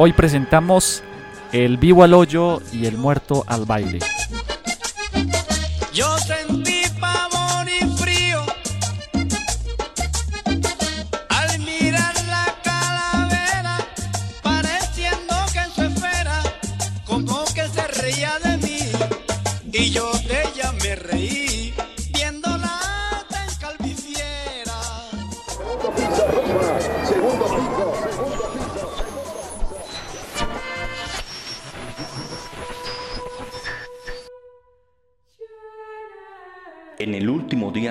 Hoy presentamos El vivo al hoyo y el muerto al baile. Yo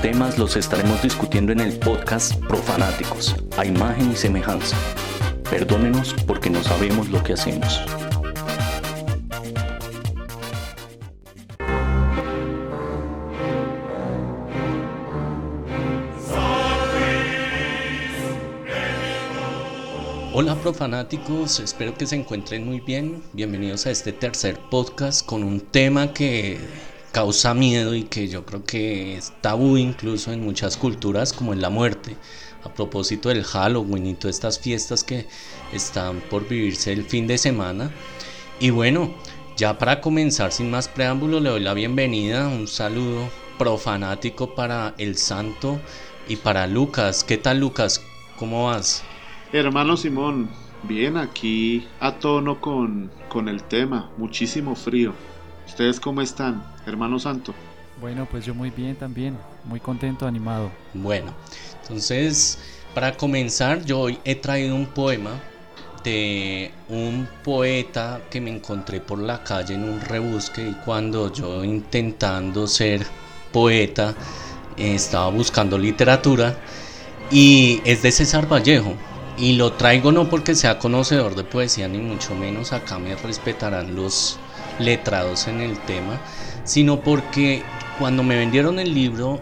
Temas los estaremos discutiendo en el podcast Profanáticos, a imagen y semejanza. Perdónenos porque no sabemos lo que hacemos. Hola profanáticos, espero que se encuentren muy bien. Bienvenidos a este tercer podcast con un tema que causa miedo y que yo creo que es tabú incluso en muchas culturas como en la muerte. A propósito del Halloween y todas estas fiestas que están por vivirse el fin de semana. Y bueno, ya para comenzar sin más preámbulo le doy la bienvenida, un saludo profanático para el santo y para Lucas. ¿Qué tal Lucas? ¿Cómo vas? Hermano Simón, bien aquí a tono con, con el tema, muchísimo frío. ¿Ustedes cómo están, hermano santo? Bueno, pues yo muy bien también, muy contento, animado. Bueno, entonces para comenzar yo hoy he traído un poema de un poeta que me encontré por la calle en un rebusque y cuando yo intentando ser poeta eh, estaba buscando literatura y es de César Vallejo y lo traigo no porque sea conocedor de poesía ni mucho menos acá me respetarán los letrados en el tema sino porque cuando me vendieron el libro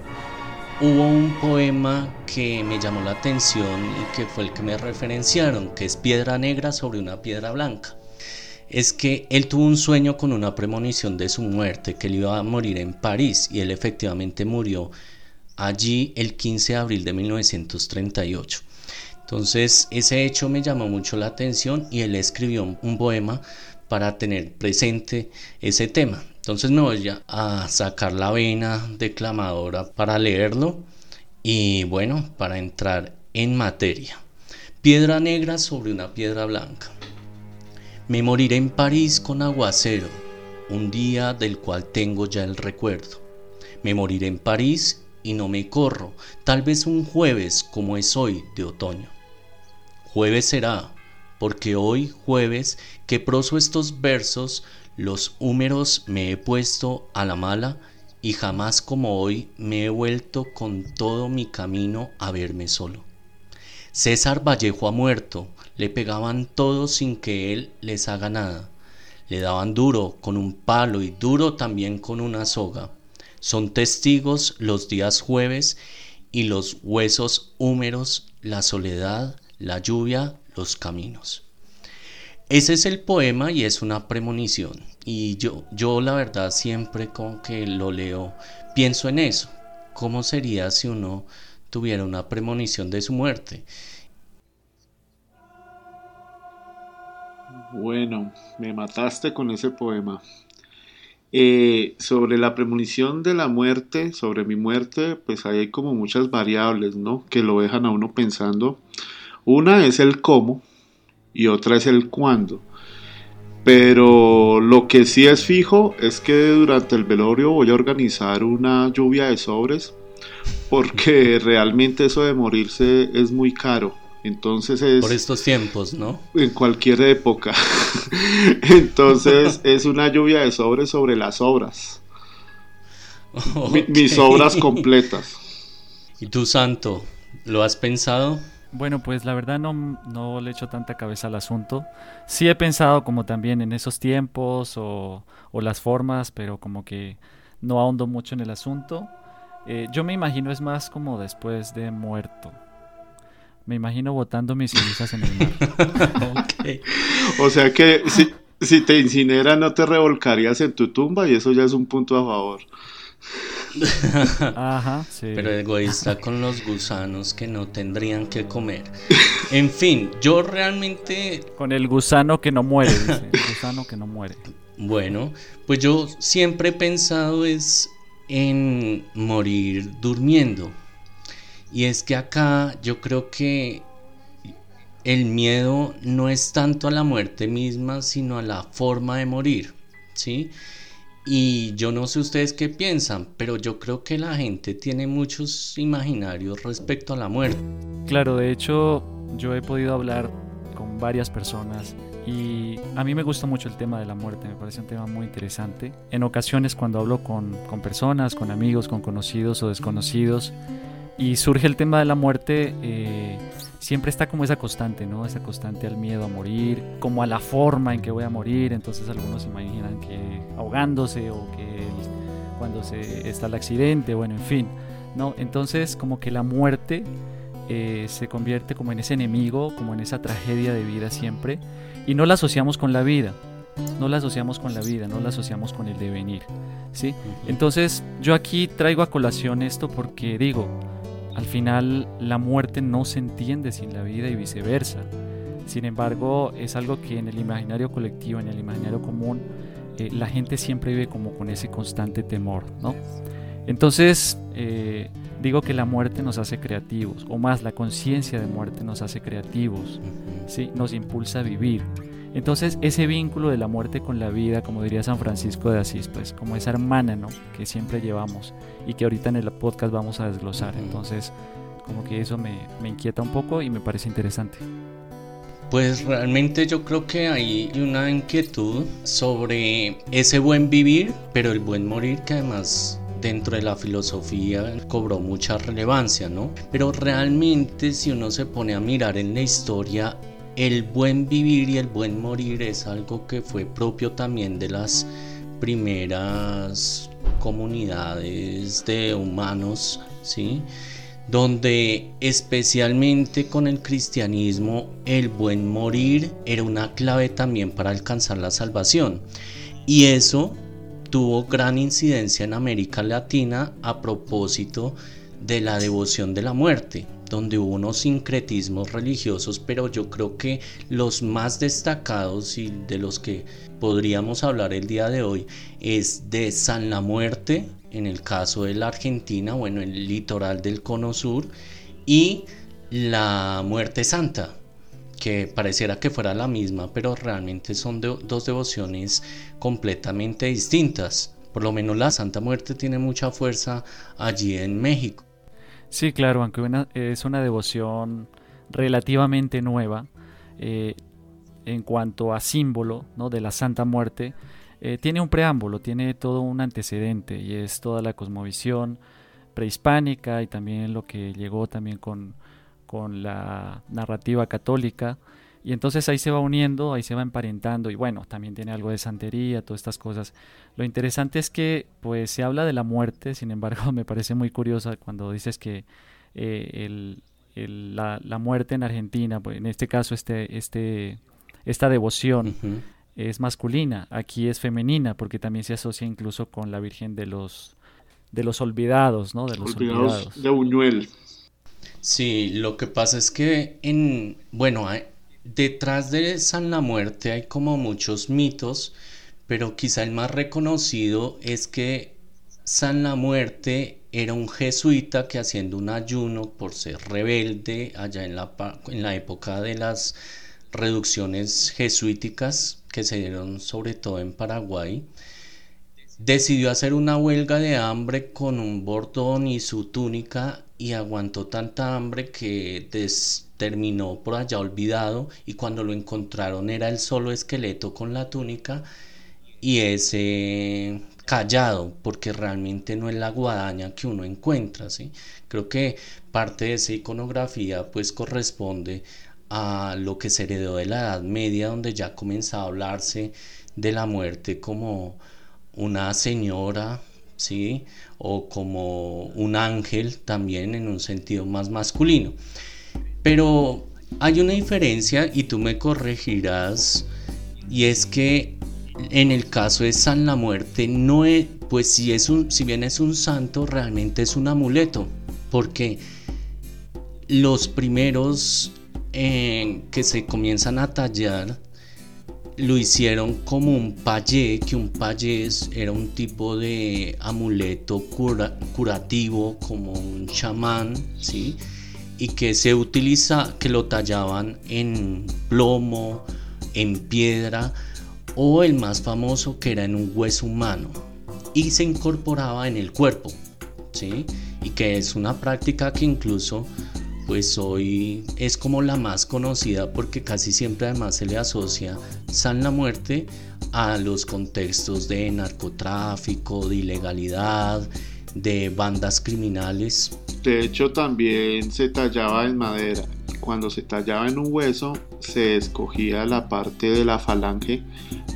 hubo un poema que me llamó la atención y que fue el que me referenciaron, que es Piedra Negra sobre una piedra blanca. Es que él tuvo un sueño con una premonición de su muerte, que él iba a morir en París y él efectivamente murió allí el 15 de abril de 1938. Entonces ese hecho me llamó mucho la atención y él escribió un poema para tener presente ese tema. Entonces me voy a sacar la vena declamadora para leerlo y bueno, para entrar en materia. Piedra negra sobre una piedra blanca. Me moriré en París con aguacero, un día del cual tengo ya el recuerdo. Me moriré en París y no me corro, tal vez un jueves como es hoy de otoño. Jueves será, porque hoy jueves que proso estos versos, los húmeros me he puesto a la mala y jamás como hoy me he vuelto con todo mi camino a verme solo. César Vallejo ha muerto, le pegaban todos sin que él les haga nada. Le daban duro con un palo y duro también con una soga. Son testigos los días jueves y los huesos húmeros, la soledad, la lluvia, los caminos. Ese es el poema y es una premonición. Y yo, yo la verdad siempre con que lo leo pienso en eso. ¿Cómo sería si uno tuviera una premonición de su muerte? Bueno, me mataste con ese poema. Eh, sobre la premonición de la muerte, sobre mi muerte, pues hay como muchas variables, ¿no? Que lo dejan a uno pensando. Una es el cómo y otra es el cuándo. Pero lo que sí es fijo es que durante el velorio voy a organizar una lluvia de sobres porque realmente eso de morirse es muy caro. Entonces es Por estos tiempos, ¿no? en cualquier época. Entonces es una lluvia de sobres sobre las obras. Mi- mis obras completas. ¿Y tú, Santo, lo has pensado? Bueno, pues la verdad no, no le echo tanta cabeza al asunto. Sí he pensado como también en esos tiempos o, las formas, pero como que no ahondo mucho en el asunto. Eh, yo me imagino es más como después de muerto. Me imagino botando mis cenizas en el mar. Ok. O sea que si, si te incineran no te revolcarías en tu tumba y eso ya es un punto a favor. Ajá, sí. Pero egoísta con los gusanos que no tendrían que comer. En fin, yo realmente Con el gusano que no muere, dice. El gusano que no muere. Bueno, pues yo siempre he pensado es en morir durmiendo. Y es que acá yo creo que el miedo no es tanto a la muerte misma, sino a la forma de morir, ¿sí? Y yo no sé ustedes qué piensan, pero yo creo que la gente tiene muchos imaginarios respecto a la muerte. Claro, de hecho, yo he podido hablar con varias personas y a mí me gusta mucho el tema de la muerte, me parece un tema muy interesante. En ocasiones cuando hablo con, con personas, con amigos, con conocidos o desconocidos, y surge el tema de la muerte, eh, siempre está como esa constante, ¿no? Esa constante al miedo a morir, como a la forma en que voy a morir, entonces algunos se imaginan que ahogándose o que cuando se está el accidente, bueno, en fin, ¿no? Entonces como que la muerte eh, se convierte como en ese enemigo, como en esa tragedia de vida siempre, y no la asociamos con la vida, no la asociamos con la vida, no la asociamos con el devenir, ¿sí? Entonces yo aquí traigo a colación esto porque digo, al final la muerte no se entiende sin la vida y viceversa. Sin embargo, es algo que en el imaginario colectivo, en el imaginario común, eh, la gente siempre vive como con ese constante temor, ¿no? Entonces, eh, digo que la muerte nos hace creativos, o más, la conciencia de muerte nos hace creativos, ¿sí? nos impulsa a vivir. Entonces, ese vínculo de la muerte con la vida, como diría San Francisco de Asís, pues como esa hermana, ¿no? Que siempre llevamos y que ahorita en el podcast vamos a desglosar. Entonces, como que eso me, me inquieta un poco y me parece interesante. Pues realmente yo creo que hay una inquietud sobre ese buen vivir, pero el buen morir que además dentro de la filosofía cobró mucha relevancia, ¿no? Pero realmente si uno se pone a mirar en la historia, el buen vivir y el buen morir es algo que fue propio también de las primeras comunidades de humanos, ¿sí? donde especialmente con el cristianismo el buen morir era una clave también para alcanzar la salvación. Y eso tuvo gran incidencia en América Latina a propósito de la devoción de la muerte, donde hubo unos sincretismos religiosos, pero yo creo que los más destacados y de los que podríamos hablar el día de hoy es de San la Muerte, en el caso de la Argentina, bueno, el litoral del Cono Sur, y la Muerte Santa, que pareciera que fuera la misma, pero realmente son dos devociones completamente distintas. Por lo menos la Santa Muerte tiene mucha fuerza allí en México. Sí, claro, aunque una- es una devoción relativamente nueva eh, en cuanto a símbolo ¿no? de la Santa Muerte, eh, tiene un preámbulo, tiene todo un antecedente y es toda la cosmovisión prehispánica y también lo que llegó también con, con la narrativa católica. Y entonces ahí se va uniendo, ahí se va emparentando y bueno, también tiene algo de santería, todas estas cosas. Lo interesante es que pues se habla de la muerte, sin embargo me parece muy curiosa cuando dices que eh, el- el- la, la muerte en Argentina, pues en este caso este, este, esta devoción es masculina, aquí es femenina porque también se asocia incluso con la Virgen de los de los olvidados, ¿no? De los Olvidados olvidados. de Buñuel. Sí, lo que pasa es que en, bueno, hay- detrás de San la Muerte hay como muchos mitos, pero quizá el más reconocido es que San la Muerte era un jesuita que haciendo un ayuno por ser rebelde allá en la, en la época de las reducciones jesuíticas que se dieron sobre todo en Paraguay, decidió hacer una huelga de hambre con un bordón y su túnica y aguantó tanta hambre que terminó por allá olvidado y cuando lo encontraron era el solo esqueleto con la túnica y ese callado porque realmente no es la guadaña que uno encuentra ¿sí? creo que parte de esa iconografía pues corresponde a lo que se heredó de la Edad Media donde ya comenzaba a hablarse de la muerte como una señora, ¿sí? O como un ángel también en un sentido más masculino. Pero hay una diferencia y tú me corregirás y es que en el caso de San la Muerte no es, pues si es un si bien es un santo realmente es un amuleto porque los primeros eh, que se comienzan a tallar lo hicieron como un payé, que un payé era un tipo de amuleto curativo, como un chamán, ¿sí? Y que se utiliza, que lo tallaban en plomo, en piedra, o el más famoso que era en un hueso humano, y se incorporaba en el cuerpo, ¿sí? Y que es una práctica que incluso pues hoy es como la más conocida porque casi siempre además se le asocia San la Muerte a los contextos de narcotráfico, de ilegalidad, de bandas criminales. De hecho también se tallaba en madera. Cuando se tallaba en un hueso se escogía la parte de la falange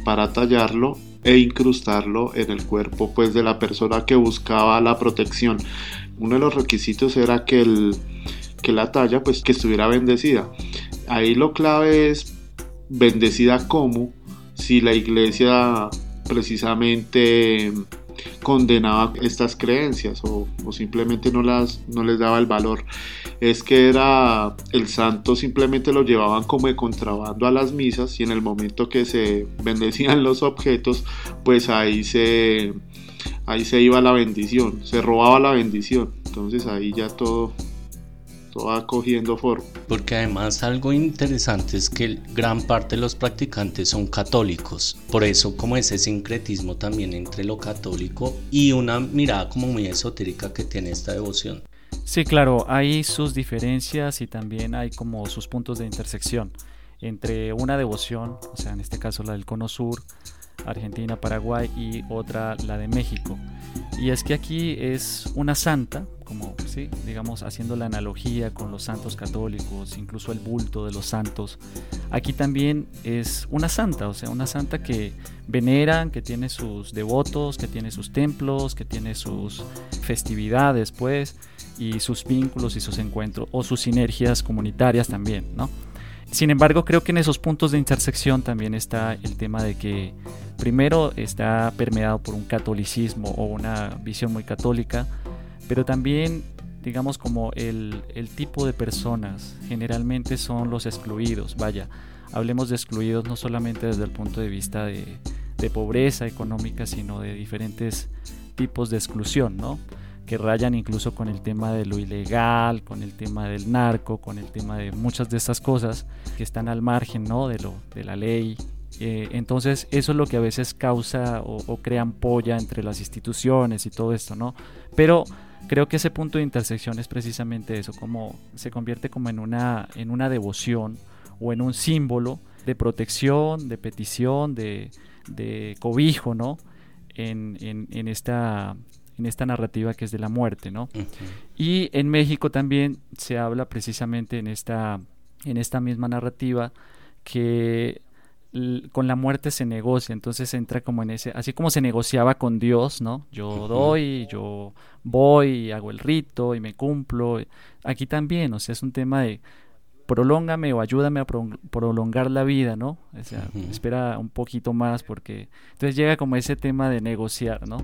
para tallarlo e incrustarlo en el cuerpo pues de la persona que buscaba la protección. Uno de los requisitos era que el que la talla pues que estuviera bendecida. Ahí lo clave es bendecida como si la iglesia precisamente condenaba estas creencias o, simplemente no las no les daba el valor. Es que era el santo simplemente lo llevaban como de contrabando a las misas y en el momento que se bendecían los objetos pues ahí se ahí se iba la bendición se robaba la bendición. Entonces ahí ya todo va cogiendo forma. Porque además algo interesante es que gran parte de los practicantes son católicos, por eso como ese sincretismo también entre lo católico y una mirada como muy esotérica que tiene esta devoción. Sí, claro, hay sus diferencias y también hay como sus puntos de intersección entre una devoción, o sea, en este caso la del Cono Sur, Argentina, Paraguay y otra la de México. Y es que aquí es una santa, como ¿sí? digamos haciendo la analogía con los santos católicos, incluso el bulto de los santos. Aquí también es una santa, o sea, una santa que veneran, que tiene sus devotos, que tiene sus templos, que tiene sus festividades, pues, y sus vínculos y sus encuentros, o sus sinergias comunitarias también, ¿no? Sin embargo, creo que en esos puntos de intersección también está el tema de que primero está permeado por un catolicismo o una visión muy católica, pero también digamos como el, tipo de personas generalmente son los excluidos, vaya, hablemos de excluidos no solamente desde el punto de vista de, de pobreza económica, sino de diferentes tipos de exclusión, ¿no? Que rayan incluso con el tema de lo ilegal, con el tema del narco, con el tema de muchas de estas cosas que están al margen ¿no? de, lo, de la ley. Eh, entonces eso es lo que a veces causa o, o, crea ampolla entre las instituciones y todo esto, ¿no? Pero creo que ese punto de intersección es precisamente eso, como se convierte como en una, en una devoción o en un símbolo de protección, de petición, de, cobijo, ¿no? En, en, esta, en esta narrativa que es de la muerte, ¿no? Y en México también se habla precisamente en esta, en esta misma narrativa que con la muerte se negocia, entonces entra como en ese, así como se negociaba con Dios, ¿no? Yo doy, yo voy, hago el rito y me cumplo. Aquí también, o sea, es un tema de prolóngame o ayúdame a prolongar la vida, ¿no? O sea, espera un poquito más porque entonces llega como ese tema de negociar, ¿no?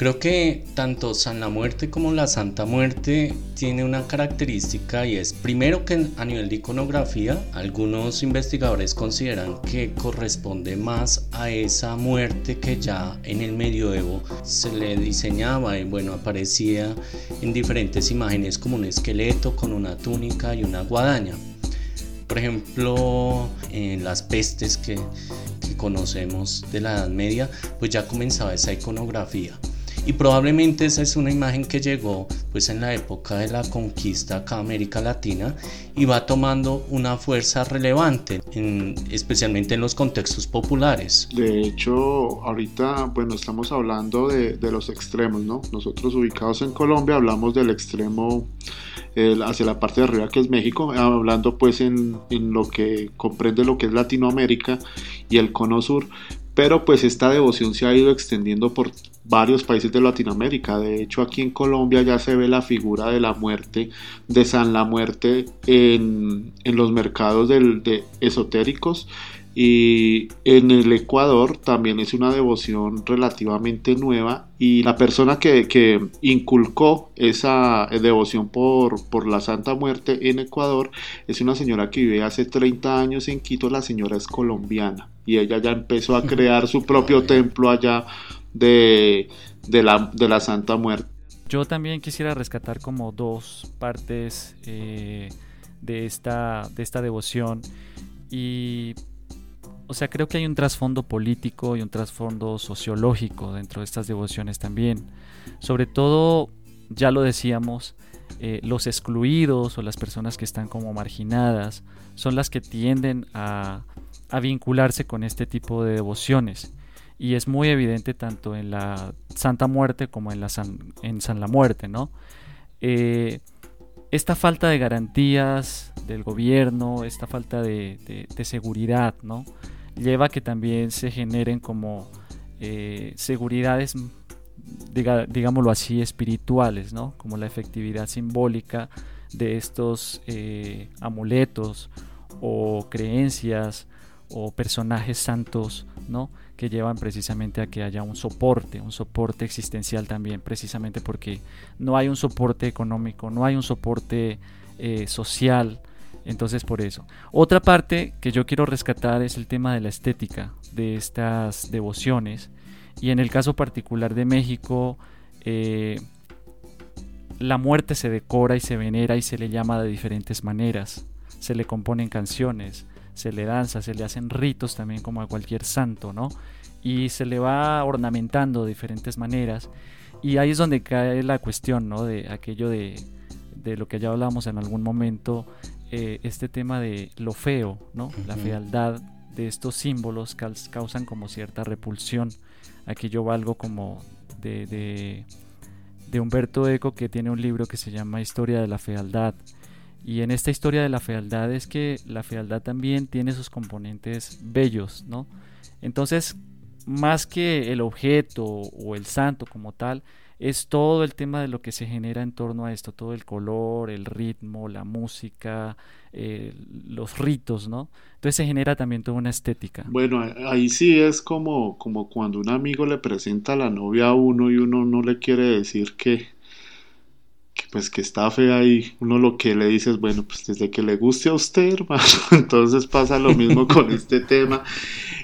Creo que tanto San la Muerte como la Santa Muerte tiene una característica y es primero que a nivel de iconografía algunos investigadores consideran que corresponde más a esa muerte que ya en el medioevo se le diseñaba y bueno aparecía en diferentes imágenes como un esqueleto con una túnica y una guadaña. Por ejemplo, en las pestes que, que conocemos de la Edad Media, pues ya comenzaba esa iconografía. Y probablemente esa es una imagen que llegó pues en la época de la conquista acá a América Latina y va tomando una fuerza relevante, en- especialmente en los contextos populares. De hecho, ahorita, bueno, estamos hablando de, de los extremos, ¿no? Nosotros ubicados en Colombia hablamos del extremo hacia la parte de arriba que es México, hablando pues en, en lo que comprende lo que es Latinoamérica y el cono sur, pero pues esta devoción se ha ido extendiendo por varios países de Latinoamérica. De hecho, aquí en Colombia ya se ve la figura de la muerte, de San la Muerte en, en los mercados de esotéricos. Y en el Ecuador también es una devoción relativamente nueva y la persona que, que inculcó esa devoción por, por la Santa Muerte en Ecuador es una señora que vive hace 30 años en Quito, la señora es colombiana. Y ella ya empezó a crear su propio templo allá de, de, la, de la Santa Muerte. Yo también quisiera rescatar como dos partes eh, de, esta, de esta devoción. Y, o sea, creo que hay un trasfondo político y un trasfondo sociológico dentro de estas devociones también. Sobre todo, ya lo decíamos, eh, los excluidos o las personas que están como marginadas son las que tienden a, a vincularse con este tipo de devociones y es muy evidente tanto en la Santa Muerte como en, la San, en San la Muerte, ¿no? Eh, esta falta de garantías del gobierno, esta falta de, de- de seguridad, ¿no? Lleva a que también se generen como eh, seguridades, diga- digámoslo así, espirituales, ¿no? Como la efectividad simbólica de estos eh, amuletos o creencias o personajes santos, ¿no? Que llevan precisamente a que haya un soporte, un soporte existencial también, precisamente porque no hay un soporte económico, no hay un soporte eh, social, entonces por eso. Otra parte que yo quiero rescatar es el tema de la estética de estas devociones y en el caso particular de México, eh, la muerte se decora y se venera y se le llama de diferentes maneras, se le componen canciones, se le danza, se le hacen ritos también como a cualquier santo, ¿no? Y se le va ornamentando de diferentes maneras. Y ahí es donde cae la cuestión, ¿no? De aquello de, de lo que ya hablamos en algún momento, eh, este tema de lo feo, ¿no? La fealdad de estos símbolos caus- causan como cierta repulsión. Aquí yo valgo como de, de, de Humberto Eco que tiene un libro que se llama Historia de la Fealdad. Y en esta historia de la fealdad es que la fealdad también tiene sus componentes bellos, ¿no? Entonces, más que el objeto o el santo como tal, es todo el tema de lo que se genera en torno a esto, todo el color, el ritmo, la música, eh, los ritos, ¿no? Entonces se genera también toda una estética. Bueno, ahí sí es como, como cuando un amigo le presenta a la novia a uno y uno no le quiere decir que, que, pues que está fea y uno lo que le dice es, bueno, pues desde que le guste a usted, hermano, entonces pasa lo mismo con este tema.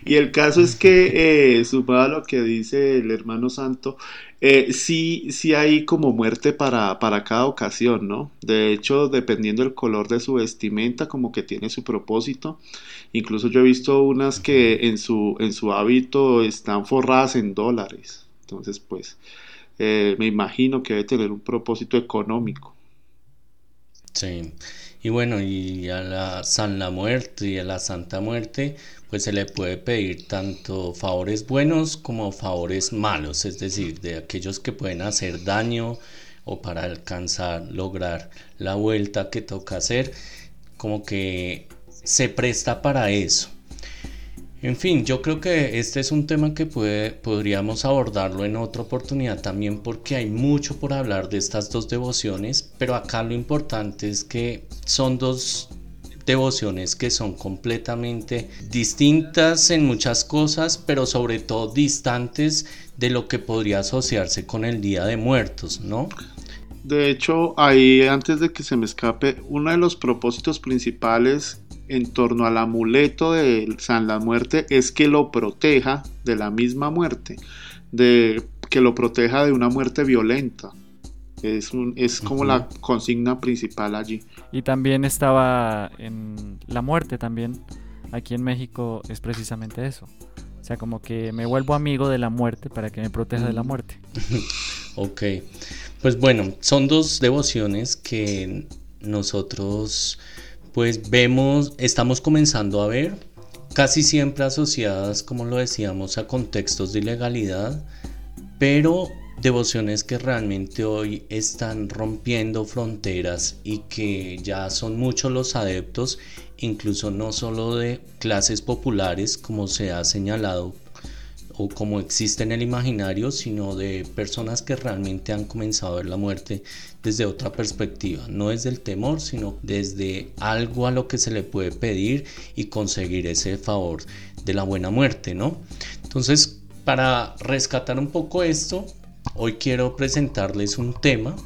Y el caso es que, eh, sumado a lo que dice el hermano santo, eh, sí, sí hay como muerte para, para cada ocasión, ¿no? De hecho, dependiendo del color de su vestimenta, como que tiene su propósito. Incluso yo he visto unas que en su, en su hábito están forradas en dólares. Entonces, pues, eh, me imagino que debe tener un propósito económico. Sí. Y bueno, y a la San la Muerte y a la Santa Muerte, pues se le puede pedir tanto favores buenos como favores malos, es decir, de aquellos que pueden hacer daño o para alcanzar, lograr la vuelta que toca hacer, como que se presta para eso. En fin, yo creo que este es un tema que podríamos abordarlo en otra oportunidad también porque hay mucho por hablar de estas dos devociones, pero acá lo importante es que son dos devociones que son completamente distintas en muchas cosas, pero sobre todo distantes de lo que podría asociarse con el Día de Muertos, ¿no? De hecho, ahí antes de que se me escape, uno de los propósitos principales en torno al amuleto de San la Muerte es que lo proteja de la misma muerte, de que lo proteja de una muerte violenta. Es, un, es como la consigna principal allí. Y también estaba en la muerte también aquí en México es precisamente eso. O sea, como que me vuelvo amigo de la muerte para que me proteja de la muerte. Ok, pues bueno, son dos devociones que nosotros pues vemos, estamos comenzando a ver, casi siempre asociadas, como lo decíamos, a contextos de ilegalidad, pero devociones que realmente hoy están rompiendo fronteras y que ya son muchos los adeptos, incluso no solo de clases populares, como se ha señalado o como existe en el imaginario, sino de personas que realmente han comenzado a ver la muerte desde otra perspectiva, no desde el temor, sino desde algo a lo que se le puede pedir y conseguir ese favor de la buena muerte, ¿no? Entonces, para rescatar un poco esto, hoy quiero presentarles un tema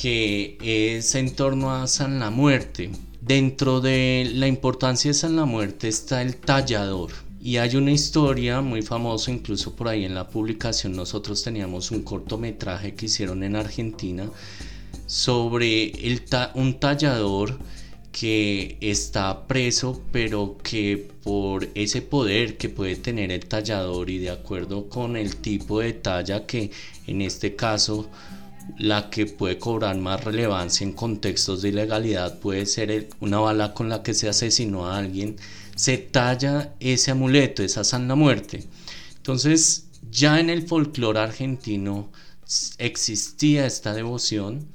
que es en torno a San la Muerte. Dentro de la importancia de San la Muerte está el tallador. Y hay una historia muy famosa, incluso por ahí en la publicación. Nosotros teníamos un cortometraje que hicieron en Argentina sobre el un tallador que está preso, pero que por ese poder que puede tener el tallador y de acuerdo con el tipo de talla que en este caso la que puede cobrar más relevancia en contextos de ilegalidad puede ser una bala con la que se asesinó a alguien se talla ese amuleto, esa santa muerte. Entonces, ya en el folclore argentino existía esta devoción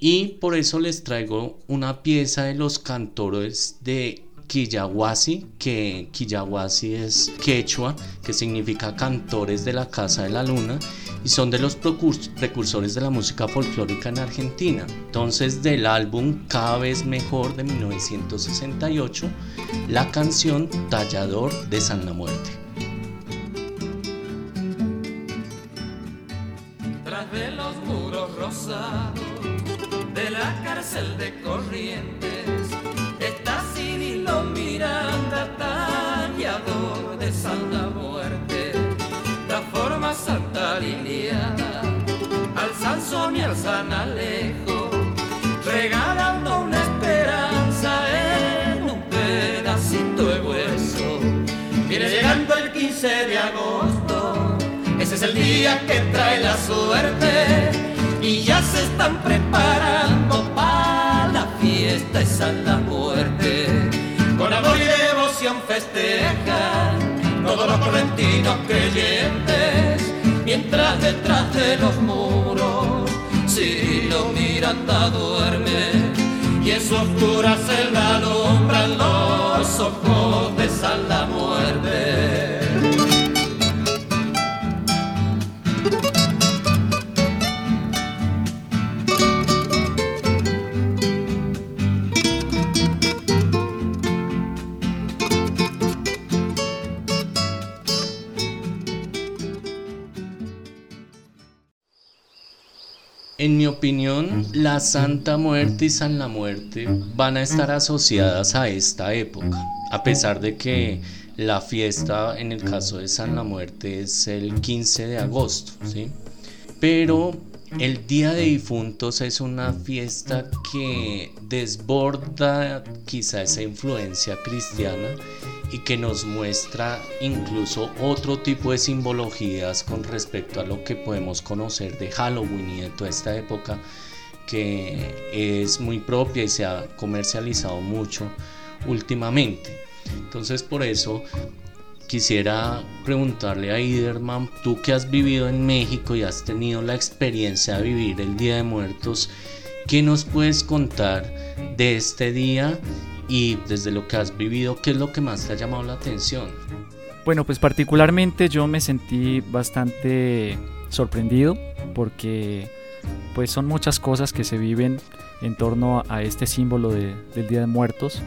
y por eso les traigo una pieza de los cantores de Quillahuasi, que Quillahuasi es quechua, que significa cantores de la Casa de la Luna, y son de los precursores de la música folclórica en Argentina. Entonces, del álbum Cada vez mejor de 1968, la canción Tallador de San la Muerte. Tras de los muros rosados de la cárcel de Corrientes está Cirilo Miranda, tallador de San santa liliana al Sansón y al San Alejo, regalando una esperanza en un pedacito de hueso. Viene llegando el 15 de agosto, ese es el día que trae la suerte y ya se están preparando para la fiesta esa la muerte. Con amor y devoción festejan todos los correntinos creyentes, mientras detrás de los muros Cirilo Miranda duerme y en su oscura celda alumbran los ojos de San. En mi opinión, la Santa Muerte y San la Muerte van a estar asociadas a esta época, a pesar de que la fiesta en el caso de San la Muerte es el 15 de agosto, ¿sí? Pero el Día de Difuntos es una fiesta que desborda quizá esa influencia cristiana y que nos muestra incluso otro tipo de simbologías con respecto a lo que podemos conocer de Halloween y de toda esta época que es muy propia y se ha comercializado mucho últimamente. Entonces por eso quisiera preguntarle a Iderman, tú que has vivido en México y has tenido la experiencia de vivir el Día de Muertos, ¿qué nos puedes contar de este día y desde lo que has vivido, qué es lo que más te ha llamado la atención? Bueno, pues particularmente yo me sentí bastante sorprendido porque pues son muchas cosas que se viven en torno a este símbolo de- del Día de Muertos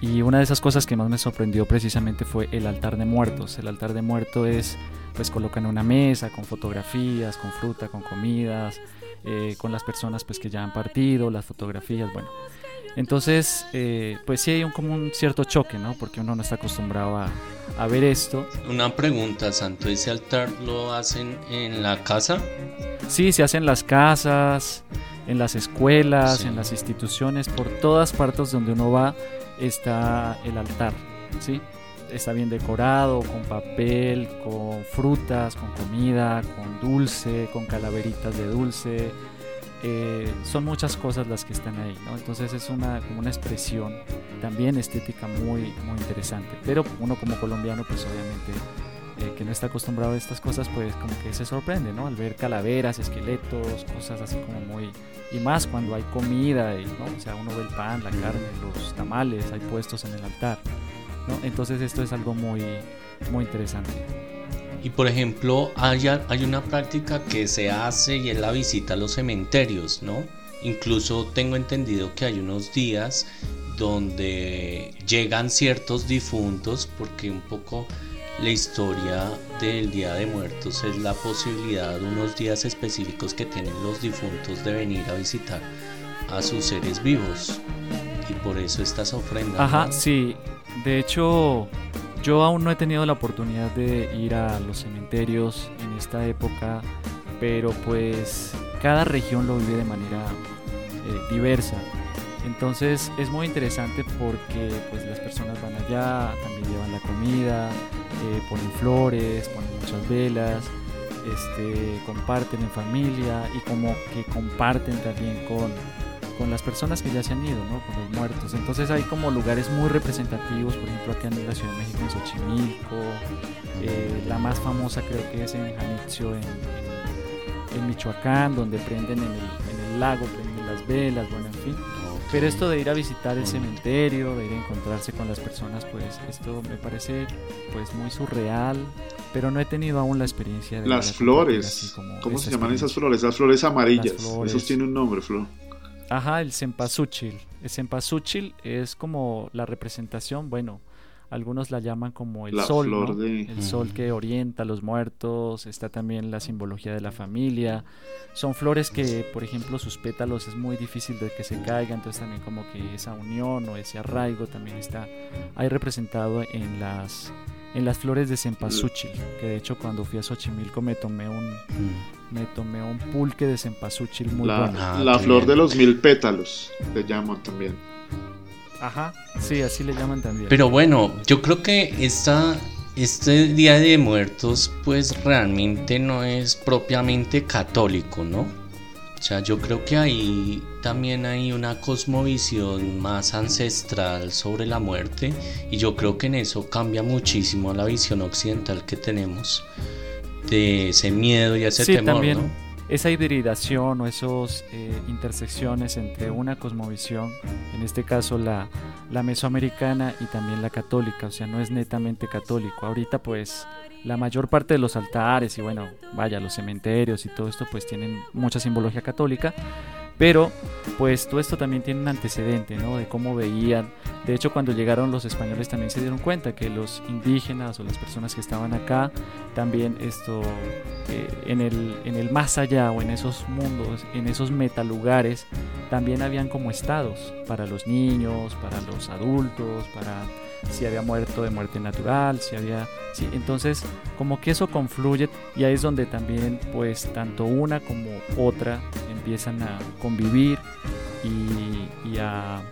y una de esas cosas que más me sorprendió precisamente fue el altar de muertos. El altar de muertos es pues colocan una mesa con fotografías, con fruta, con comidas, eh, con las personas pues que ya han partido, las fotografías, bueno. Entonces, eh, pues sí hay un, como un cierto choque, ¿no? Porque uno no está acostumbrado a, a ver esto. Una pregunta, Santo, ¿ese altar lo hacen en la casa? Sí, se hace en las casas, en las escuelas, Sí. en las instituciones, por todas partes donde uno va está el altar, ¿sí? Está bien decorado, con papel, con frutas, con comida, con dulce, con calaveritas de dulce. Eh, son muchas cosas las que están ahí, ¿no? Entonces es una, como una expresión también estética muy, muy interesante. Pero uno como colombiano, pues obviamente eh, que no está acostumbrado a estas cosas, pues como que se sorprende, ¿no? Al ver calaveras, esqueletos, cosas así como muy... Y más cuando hay comida, y, ¿no? O sea, uno ve el pan, la carne, los tamales, hay puestos en el altar, ¿no? Entonces esto es algo muy, muy interesante. Y por ejemplo, hay, a- hay una práctica que se hace y es la visita a los cementerios, ¿no? Incluso tengo entendido que hay unos días donde llegan ciertos difuntos porque un poco la historia del Día de Muertos es la posibilidad de unos días específicos que tienen los difuntos de venir a visitar a sus seres vivos. Y por eso estas ofrendas. Ajá, ¿no? sí. De hecho, yo aún no he tenido la oportunidad de ir a los cementerios en esta época, pero pues cada región lo vive de manera eh, diversa. Entonces es muy interesante porque pues las personas van allá, también llevan la comida, eh, ponen flores, ponen muchas velas, este, comparten en familia y como que comparten también con, con las personas que ya se han ido, ¿no? Con los muertos. Entonces hay como lugares muy representativos, por ejemplo acá en la Ciudad de México, en Xochimilco, eh, la más famosa creo que es en Janitzio, en, en- en Michoacán, donde prenden en el, en el lago, prenden las velas, bueno, en fin. Pero esto de ir a visitar el cementerio, de ir a encontrarse con las personas, pues esto me parece pues muy surreal, pero no he tenido aún la experiencia de Las flores. como ¿Cómo se llaman esas flores? Las flores amarillas. Las flores. Esos tienen un nombre, Flo. Ajá, el cempasúchil. El cempasúchil es como la representación, bueno, algunos la llaman como el La sol, flor ¿no? de- El sol que orienta a los muertos, está también la simbología de la familia. Son flores que, por ejemplo, sus pétalos es muy difícil de que se caigan, entonces también como que esa unión o ese arraigo también está ahí representado en las en las flores de cempasúchil, que de hecho cuando fui a Xochimilco me tomé un Mm. me tomé un pulque de cempasúchil muy La, bueno. Ah, la flor bien. de los mil pétalos, le llaman también. Ajá, sí, así le llaman también. Pero bueno, yo creo que esta, este Día de Muertos pues realmente no es propiamente católico, ¿no? O sea, yo creo que ahí también hay una cosmovisión más ancestral sobre la muerte y yo creo que en eso cambia muchísimo la visión occidental que tenemos de ese miedo y ese sí, temor, también ¿no? Esa hibridación o esas intersecciones entre una cosmovisión, en este caso la, la mesoamericana y también la católica, o sea, no es netamente católico. Ahorita pues la mayor parte de los altares y bueno, vaya, los cementerios y todo esto pues tienen mucha simbología católica, pero pues todo esto también tiene un antecedente, ¿no? De cómo veían. De hecho, cuando llegaron los españoles también se dieron cuenta que los indígenas o las personas que estaban acá también esto eh, en, el, en el más allá o en esos mundos, en esos metalugares, también habían como estados para los niños, para los adultos, para si había muerto de muerte natural, si había... Sí, entonces como que eso confluye y ahí es donde también pues tanto una como otra empiezan a convivir y, y a...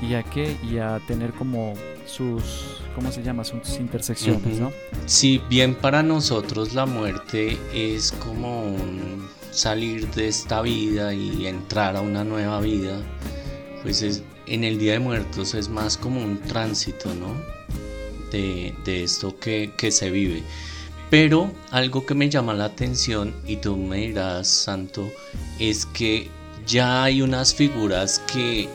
¿Y a qué? Y a tener como sus, ¿cómo se llama? Sus intersecciones. ¿no? Si bien para nosotros la muerte es como un salir de esta vida y entrar a una nueva vida, pues es, en el Día de Muertos es más como un tránsito, ¿no? De, esto que, se vive. Pero algo que me llama la atención, y tú me dirás, Santo, es que ya hay unas figuras que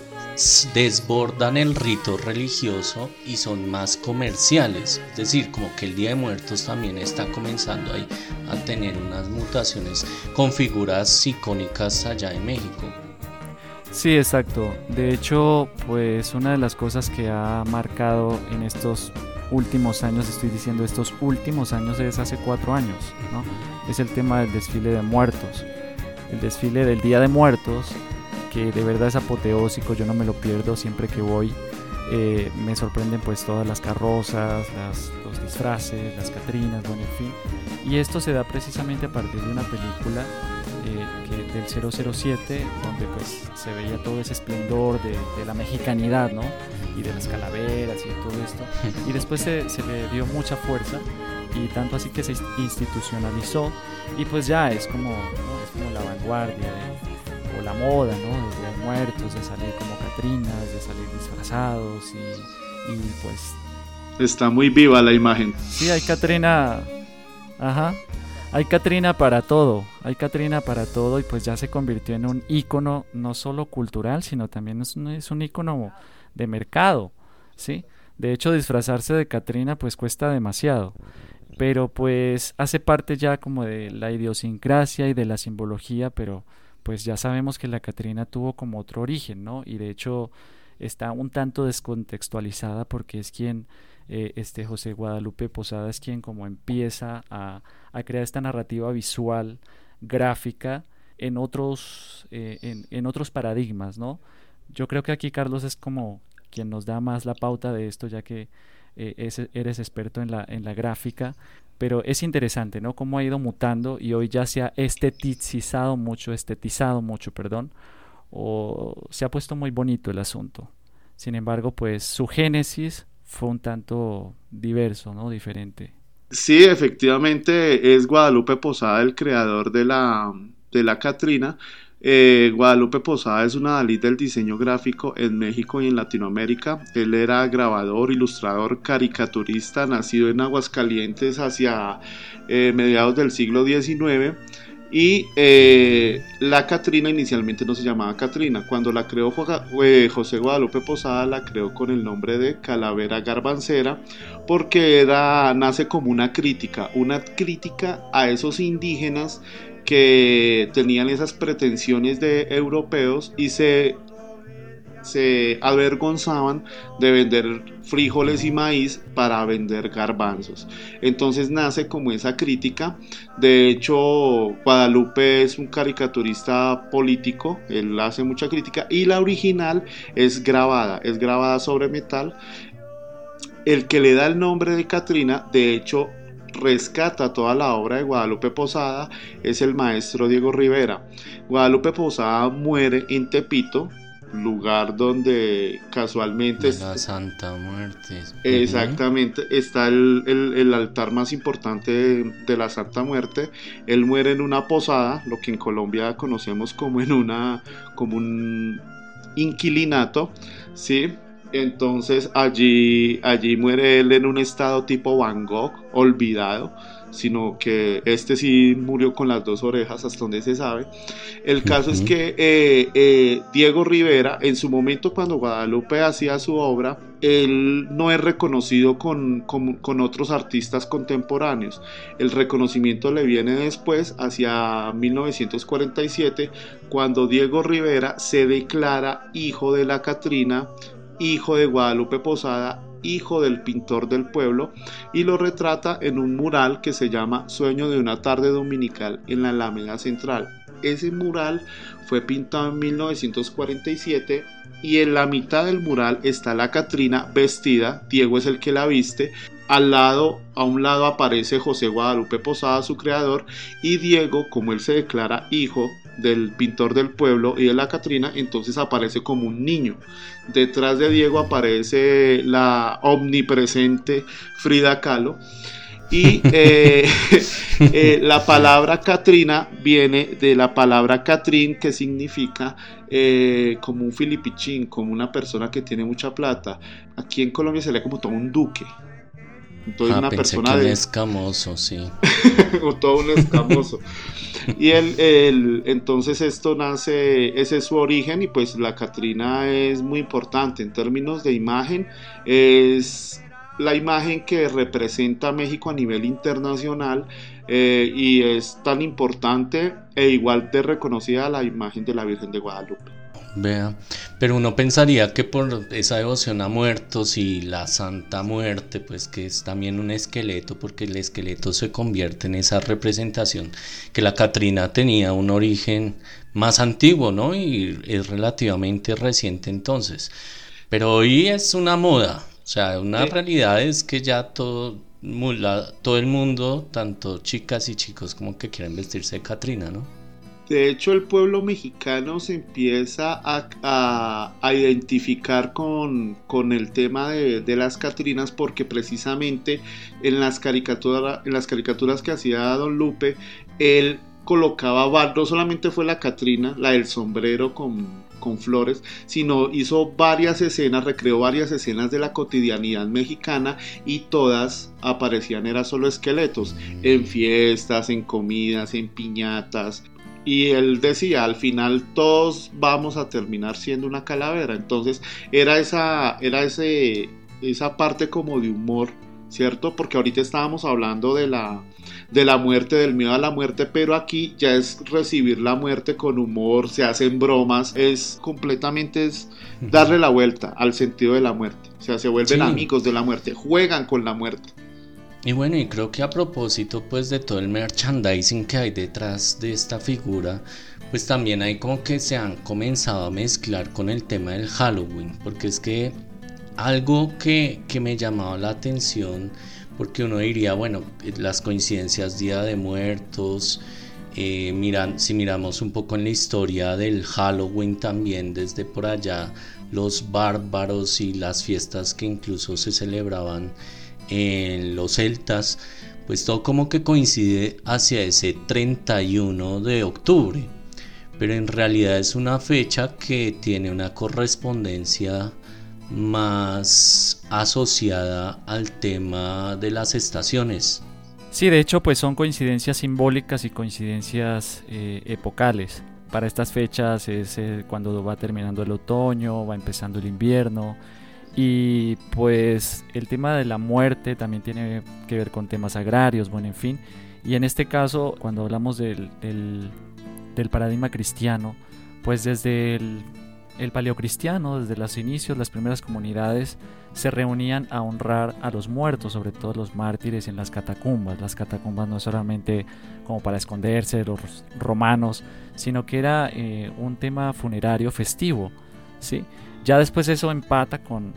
desbordan el rito religioso y son más comerciales. Es decir, como que el Día de Muertos también está comenzando ahí a tener unas mutaciones con figuras icónicas allá en México. Sí, exacto. De hecho, pues una de las cosas que ha marcado en estos últimos años, estoy diciendo estos últimos años, es hace cuatro años, ¿no? Es el tema del desfile de muertos. El desfile del Día de Muertos que de verdad es apoteósico, yo no me lo pierdo siempre que voy. Eh, me sorprenden pues todas las carrozas, las- los disfraces, las catrinas, bueno, en fin. Y esto se da precisamente a partir de una película eh, que- del 007, donde pues se veía todo ese esplendor de, de la mexicanidad, ¿no? Y de las calaveras y todo esto. Y después se, se le dio mucha fuerza y tanto así que se institucionalizó y pues ya es como, ¿no? es como la vanguardia de- o la moda, ¿no? De Días muertos, de salir como Catrinas, de salir disfrazados y, y pues Está muy viva la imagen. Sí, hay Catrina. Ajá. Hay Catrina para todo. Hay Catrina para todo y pues ya se convirtió en un ícono no solo cultural, sino también es un, es un ícono de mercado, ¿sí? De hecho, disfrazarse de Catrina pues cuesta demasiado. Pero pues hace parte ya como de la idiosincrasia y de la simbología, pero pues ya sabemos que la Catrina tuvo como otro origen, ¿no? Y de hecho está un tanto descontextualizada porque es quien eh, este José Guadalupe Posada es quien como empieza a, a crear esta narrativa visual, gráfica, en otros, eh, en, otros paradigmas, ¿no? Yo creo que aquí Carlos es como quien nos da más la pauta de esto, ya que eh, es- eres experto en la, en la gráfica, pero es interesante, ¿no? Cómo ha ido mutando y hoy ya se ha esteticizado mucho, estetizado mucho, perdón, o se ha puesto muy bonito el asunto. Sin embargo, pues su génesis fue un tanto diverso, ¿no? Diferente. Sí, efectivamente es Guadalupe Posada el creador de la, de la Catrina. Eh, Guadalupe Posada es una Dalí del diseño gráfico en México y en Latinoamérica. Él era grabador, ilustrador, caricaturista, nacido en Aguascalientes hacia eh, mediados del siglo XIX. Y eh, la Catrina inicialmente no se llamaba Catrina. Cuando la creó eh, José Guadalupe Posada, la creó con el nombre de Calavera Garbancera porque era, nace como una crítica, una crítica a esos indígenas que tenían esas pretensiones de europeos y se, se avergonzaban de vender frijoles y maíz para vender garbanzos. Entonces nace como esa crítica. De hecho, Guadalupe es un caricaturista político, él hace mucha crítica y la original es grabada, es grabada sobre metal el que le da el nombre de Catrina, de hecho, rescata toda la obra de Guadalupe Posada, es el maestro Diego Rivera. Guadalupe Posada muere en Tepito, lugar donde casualmente... La Santa Muerte. Exactamente, está el, el- el altar más importante de, de la Santa Muerte. Él muere en una posada, lo que en Colombia conocemos como en una, como un inquilinato, ¿sí? Entonces allí, allí muere él en un estado tipo Van Gogh, olvidado, sino que este sí murió con las dos orejas, hasta donde se sabe. El caso es que eh, eh, Diego Rivera, en su momento cuando Guadalupe hacía su obra, él no es reconocido con, con- con otros artistas contemporáneos. El reconocimiento le viene después, hacia 1947, cuando Diego Rivera se declara hijo de la Catrina, hijo de Guadalupe Posada, hijo del pintor del pueblo, y lo retrata en un mural que se llama Sueño de una tarde dominical en la Alameda Central. Ese mural fue pintado en 1947 y en la mitad del mural está la Catrina vestida, Diego es el que la viste, al lado, a un lado aparece José Guadalupe Posada, su creador, y Diego, como él se declara hijo del pintor del pueblo y de la Catrina, entonces aparece como un niño. Detrás de Diego aparece la omnipresente Frida Kahlo. Y eh, eh, la palabra Catrina viene de la palabra Catrín, que significa eh, como un filipichín, como una persona que tiene mucha plata. Aquí en Colombia sería como todo un duque. Entonces, Ah, una pensé persona que un de, escamoso, sí. o todo un escamoso. Y el, el- entonces esto nace, ese es su origen y pues la Catrina es muy importante en términos de imagen, es la imagen que representa a México a nivel internacional eh, y es tan importante e igual de reconocida la imagen de la Virgen de Guadalupe. Vea, pero uno pensaría que por esa devoción a muertos y la Santa Muerte, pues que es también un esqueleto, porque el esqueleto se convierte en esa representación, que la Catrina tenía un origen más antiguo, ¿no? Y es relativamente reciente entonces. Pero hoy es una moda, o sea, una realidad es que ya todo, todo el mundo, tanto chicas y chicos como que quieren vestirse de Catrina, ¿no? De hecho, el pueblo mexicano se empieza a, a, identificar con, con, el tema de, de, las Catrinas porque precisamente en las, en las caricaturas que hacía Don Lupe, él colocaba, no solamente fue la Catrina, la del sombrero con, con flores, sino hizo varias escenas, recreó varias escenas de la cotidianidad mexicana y todas aparecían, era solo esqueletos, en fiestas, en comidas, en piñatas, y él decía al final todos vamos a terminar siendo una calavera entonces era esa era ese esa parte como de humor cierto porque ahorita estábamos hablando de la de la muerte del miedo a la muerte pero aquí ya es recibir la muerte con humor se hacen bromas es completamente es darle la vuelta al sentido de la muerte. O sea se vuelven sí. amigos de la muerte juegan con la muerte y bueno, y creo que a propósito pues de todo el merchandising que hay detrás de esta figura, pues también hay como que se han comenzado a mezclar con el tema del Halloween, porque es que algo que, que me llamaba la atención, porque uno diría, bueno, las coincidencias Día de Muertos, eh, miran, si miramos un poco en la historia del Halloween también, desde por allá, los bárbaros y las fiestas que incluso se celebraban en los celtas, pues todo como que coincide hacia ese 31 de octubre. Pero en realidad es una fecha que tiene una correspondencia más asociada al tema de las estaciones. Sí, de hecho, pues son coincidencias simbólicas y coincidencias eh, epocales. Para estas fechas es eh, cuando va terminando el otoño, va empezando el invierno, y pues el tema de la muerte también tiene que ver con temas agrarios, bueno, en fin. Y en este caso, cuando hablamos del, del, paradigma cristiano, pues desde el, paleocristiano, desde los inicios, las primeras comunidades se reunían a honrar a los muertos, sobre todo los mártires en las catacumbas. Las catacumbas no solamente como para esconderse de los romanos, sino que era eh, un tema funerario festivo, ¿sí? Ya después eso empata con,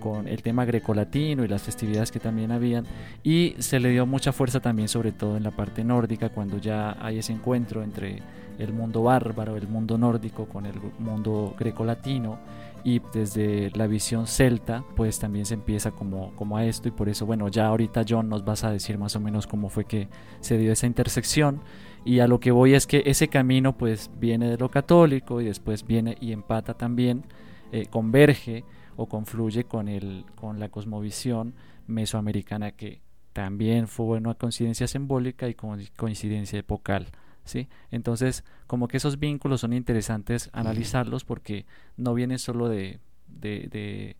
con el tema grecolatino y las festividades que también habían y se le dio mucha fuerza también sobre todo en la parte nórdica cuando ya hay ese encuentro entre el mundo bárbaro, el mundo nórdico con el mundo grecolatino y desde la visión celta pues también se empieza como, como a esto y por eso bueno ya ahorita John nos vas a decir más o menos cómo fue que se dio esa intersección y a lo que voy es que ese camino pues viene de lo católico y después viene y empata también eh, converge o confluye con, el, con la cosmovisión mesoamericana que también fue una coincidencia simbólica y coincidencia epocal. ¿sí? Entonces, como que esos vínculos son interesantes analizarlos porque no vienen solo de, de, de,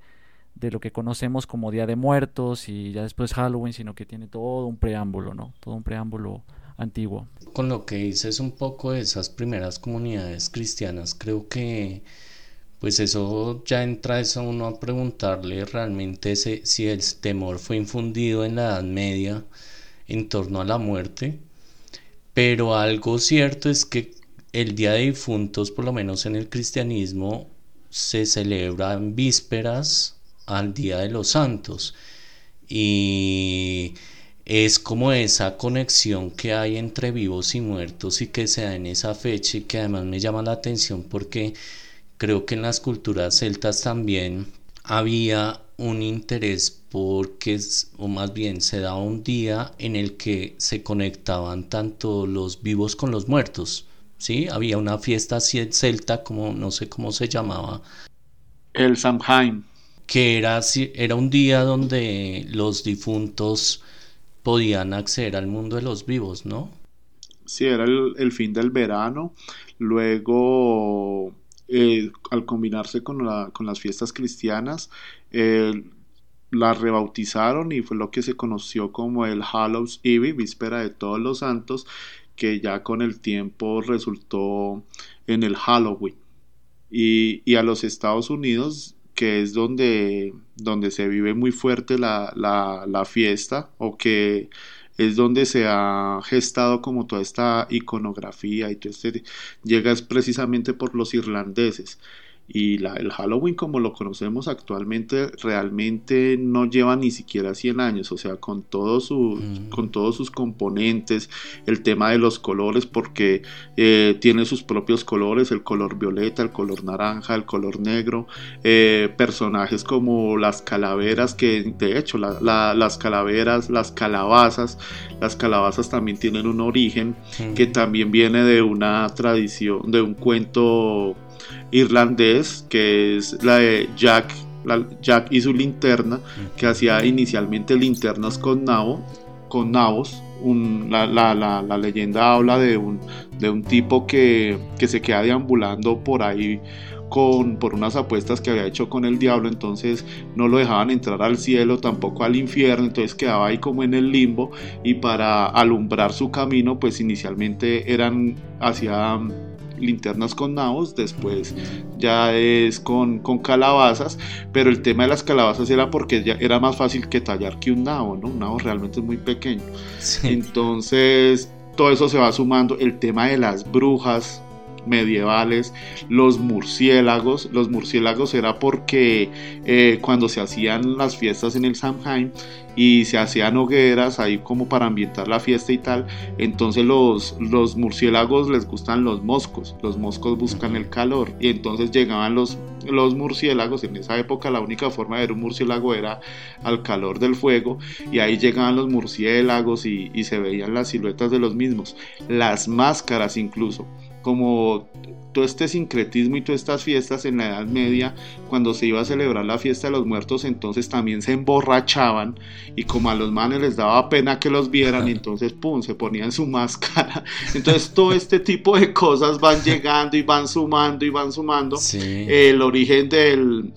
de, lo que conocemos como Día de Muertos y ya después Halloween, sino que tiene todo un preámbulo, ¿no? Todo un preámbulo antiguo. Con lo que dices un poco de esas primeras comunidades cristianas, creo que pues eso ya entra eso uno a preguntarle realmente si el temor fue infundido en la Edad Media en torno a la muerte. Pero algo cierto es que el Día de Difuntos, por lo menos en el cristianismo, se celebra en vísperas al Día de los Santos. Y es como esa conexión que hay entre vivos y muertos y que se da en esa fecha y que además me llama la atención porque creo que en las culturas celtas también había un interés porque, o más bien se daba un día en el que se conectaban tanto los vivos con los muertos. ¿sí? Había una fiesta celta, como no sé cómo se llamaba. El Samhain. Que era, era un día donde los difuntos podían acceder al mundo de los vivos, ¿no? Sí, era el, fin del verano. Luego eh, al combinarse con, la, con, las fiestas cristianas, eh, la rebautizaron y fue lo que se conoció como el Hallows Eve, víspera de todos los santos, que ya con el tiempo resultó en el Halloween. Y a los Estados Unidos, que es donde, donde se vive muy fuerte la, la, fiesta, o que es donde se ha gestado como toda esta iconografía y todo este llega es precisamente por los irlandeses y la, el Halloween como lo conocemos actualmente realmente no lleva ni siquiera 100 años, o sea, con, todo su, Mm. con todos sus componentes, el tema de los colores, porque eh, tiene sus propios colores, el color violeta, el color naranja, el color negro, eh, personajes como las calaveras, que de hecho la- la- las calaveras, las calabazas, las calabazas también tienen un origen Mm. que también viene de una tradición, de un cuento irlandés, que es la de Jack, la- Jack y su linterna, que hacía inicialmente linternas con nabo, con nabos. Un- la, la- la- la leyenda habla de un, de un tipo que, que se queda deambulando por ahí con, por unas apuestas que había hecho con el diablo, entonces no lo dejaban entrar al cielo, tampoco al infierno, entonces quedaba ahí como en el limbo. Y para alumbrar su camino, pues inicialmente eran hacia linternas con nabos, después ya es con, con calabazas, pero el tema de las calabazas era porque ya era más fácil que tallar que un nabo, ¿no? Un nabo realmente es muy pequeño. Sí. Entonces, todo eso se va sumando. El tema de las brujas medievales, los murciélagos. Los murciélagos era porque eh, cuando se hacían las fiestas en el Samhain y se hacían hogueras ahí como para ambientar la fiesta y tal, entonces los, los murciélagos les gustan los moscos, los moscos buscan el calor. Y entonces llegaban los, los murciélagos, en esa época la única forma de ver un murciélago era al calor del fuego. Y ahí llegaban los murciélagos y, y se veían las siluetas de los mismos, las máscaras incluso, como todo este sincretismo y todas estas fiestas en la Edad Media, cuando se iba a celebrar la fiesta de los muertos, entonces también se emborrachaban y como a los manes les daba pena que los vieran, y entonces pum, se ponían su máscara. Entonces todo este tipo de cosas van llegando y van sumando y van sumando. Sí. El origen del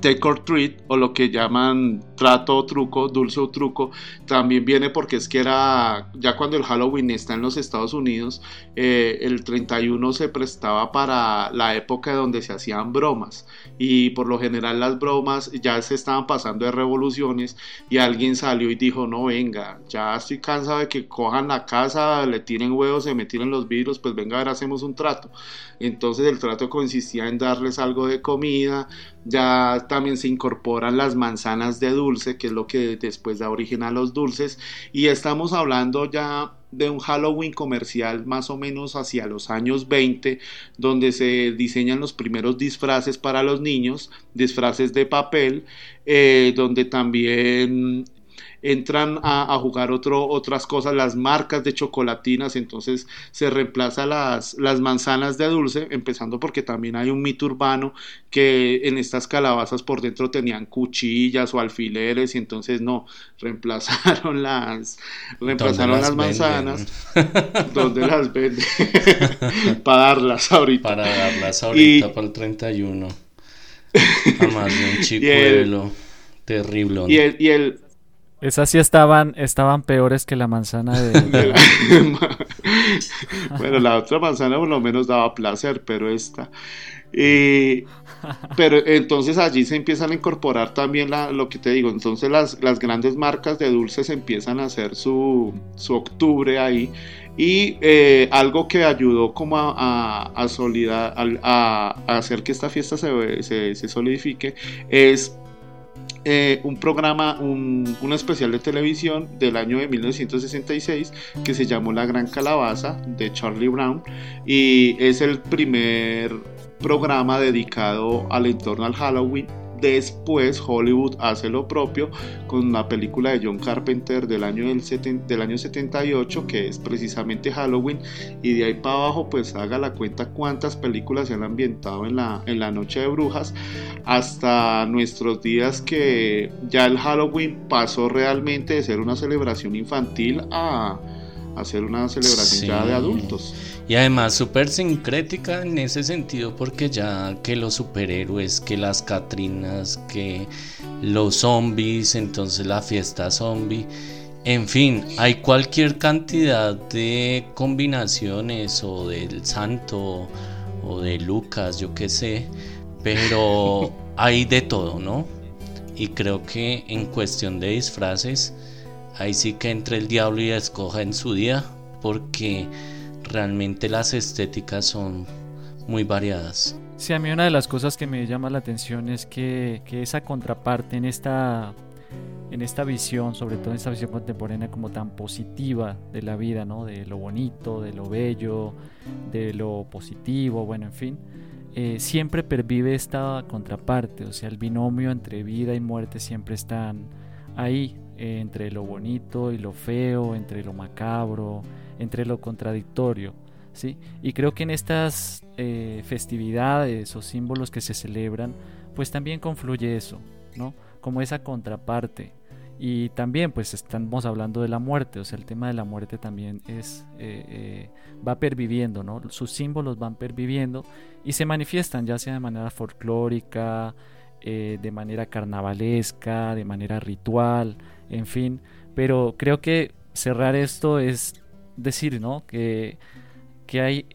take or treat o lo que llaman trato o truco, dulce o truco, también viene porque es que era, ya cuando el Halloween está en los Estados Unidos, eh, el 31 se prestaba para la época donde se hacían bromas y por lo general las bromas ya se estaban pasando de revoluciones y alguien salió y dijo, no venga, ya estoy cansado de que cojan la casa, le tiren huevos, se me tiren los vidrios, pues venga a ver, hacemos un trato. Entonces el trato consistía en darles algo de comida, ya también se incorporan las manzanas de dulce, que es lo que después da origen a los dulces, y estamos hablando ya de un Halloween comercial más o menos hacia los años 20, donde se diseñan los primeros disfraces para los niños, disfraces de papel, eh, donde también entran a, a jugar otro, otras cosas, las marcas de chocolatinas, entonces se reemplaza las, las manzanas de dulce, empezando porque también hay un mito urbano que en estas calabazas por dentro tenían cuchillas o alfileres y entonces no, reemplazaron las, reemplazaron las, las manzanas, donde las venden, para darlas ahorita. Para darlas ahorita Y- para el 31. A más de un chicuelo. Terrible. Y el, y el, Esas sí estaban, estaban peores que la manzana de... de- bueno, la otra manzana por lo menos daba placer, pero esta. Y- pero entonces allí se empiezan a incorporar también la- lo que te digo. Entonces las, las grandes marcas de dulces empiezan a hacer su, su octubre ahí. Y eh, algo que ayudó como a, a, a solida- al- a- a hacer que esta fiesta se, se, se solidifique es eh, un programa, un, especial de televisión del año de 1966 que se llamó La Gran Calabaza de Charlie Brown y es el primer programa dedicado al entorno al Halloween. Después Hollywood hace lo propio con la película de John Carpenter del año, del, seten- del año 78 que es precisamente Halloween y de ahí para abajo pues haga la cuenta cuántas películas se han ambientado en la, en la noche de brujas hasta nuestros días que ya el Halloween pasó realmente de ser una celebración infantil a, ser una celebración ya de adultos. Y además súper sincrética en ese sentido porque ya que los superhéroes, que las Catrinas, que los zombies, entonces la fiesta zombie, en fin, hay cualquier cantidad de combinaciones o del santo o de Lucas, yo qué sé, pero hay de todo, ¿no? Y creo que en cuestión de disfraces ahí sí que entre el diablo y escoja en su día, porque realmente las estéticas son muy variadas. Sí, a mí una de las cosas que me llama la atención es que, que esa contraparte en esta, en esta visión, sobre todo en esta visión contemporánea como tan positiva de la vida, ¿no? De lo bonito, de lo bello, de lo positivo, bueno, en fin, eh, siempre pervive esta contraparte, o sea, el binomio entre vida y muerte siempre están ahí, eh, entre lo bonito y lo feo, entre lo macabro, entre lo contradictorio. ¿sí? Y creo que en estas eh, festividades o símbolos que se celebran, pues también confluye eso, ¿no? Como esa contraparte. Y también, pues estamos hablando de la muerte, o sea, el tema de la muerte también es eh, eh, va perviviendo, ¿no? Sus símbolos van perviviendo y se manifiestan, ya sea de manera folclórica, de manera carnavalesca, de manera ritual, en fin. Pero creo que cerrar esto es decir, ¿no? Que, que hay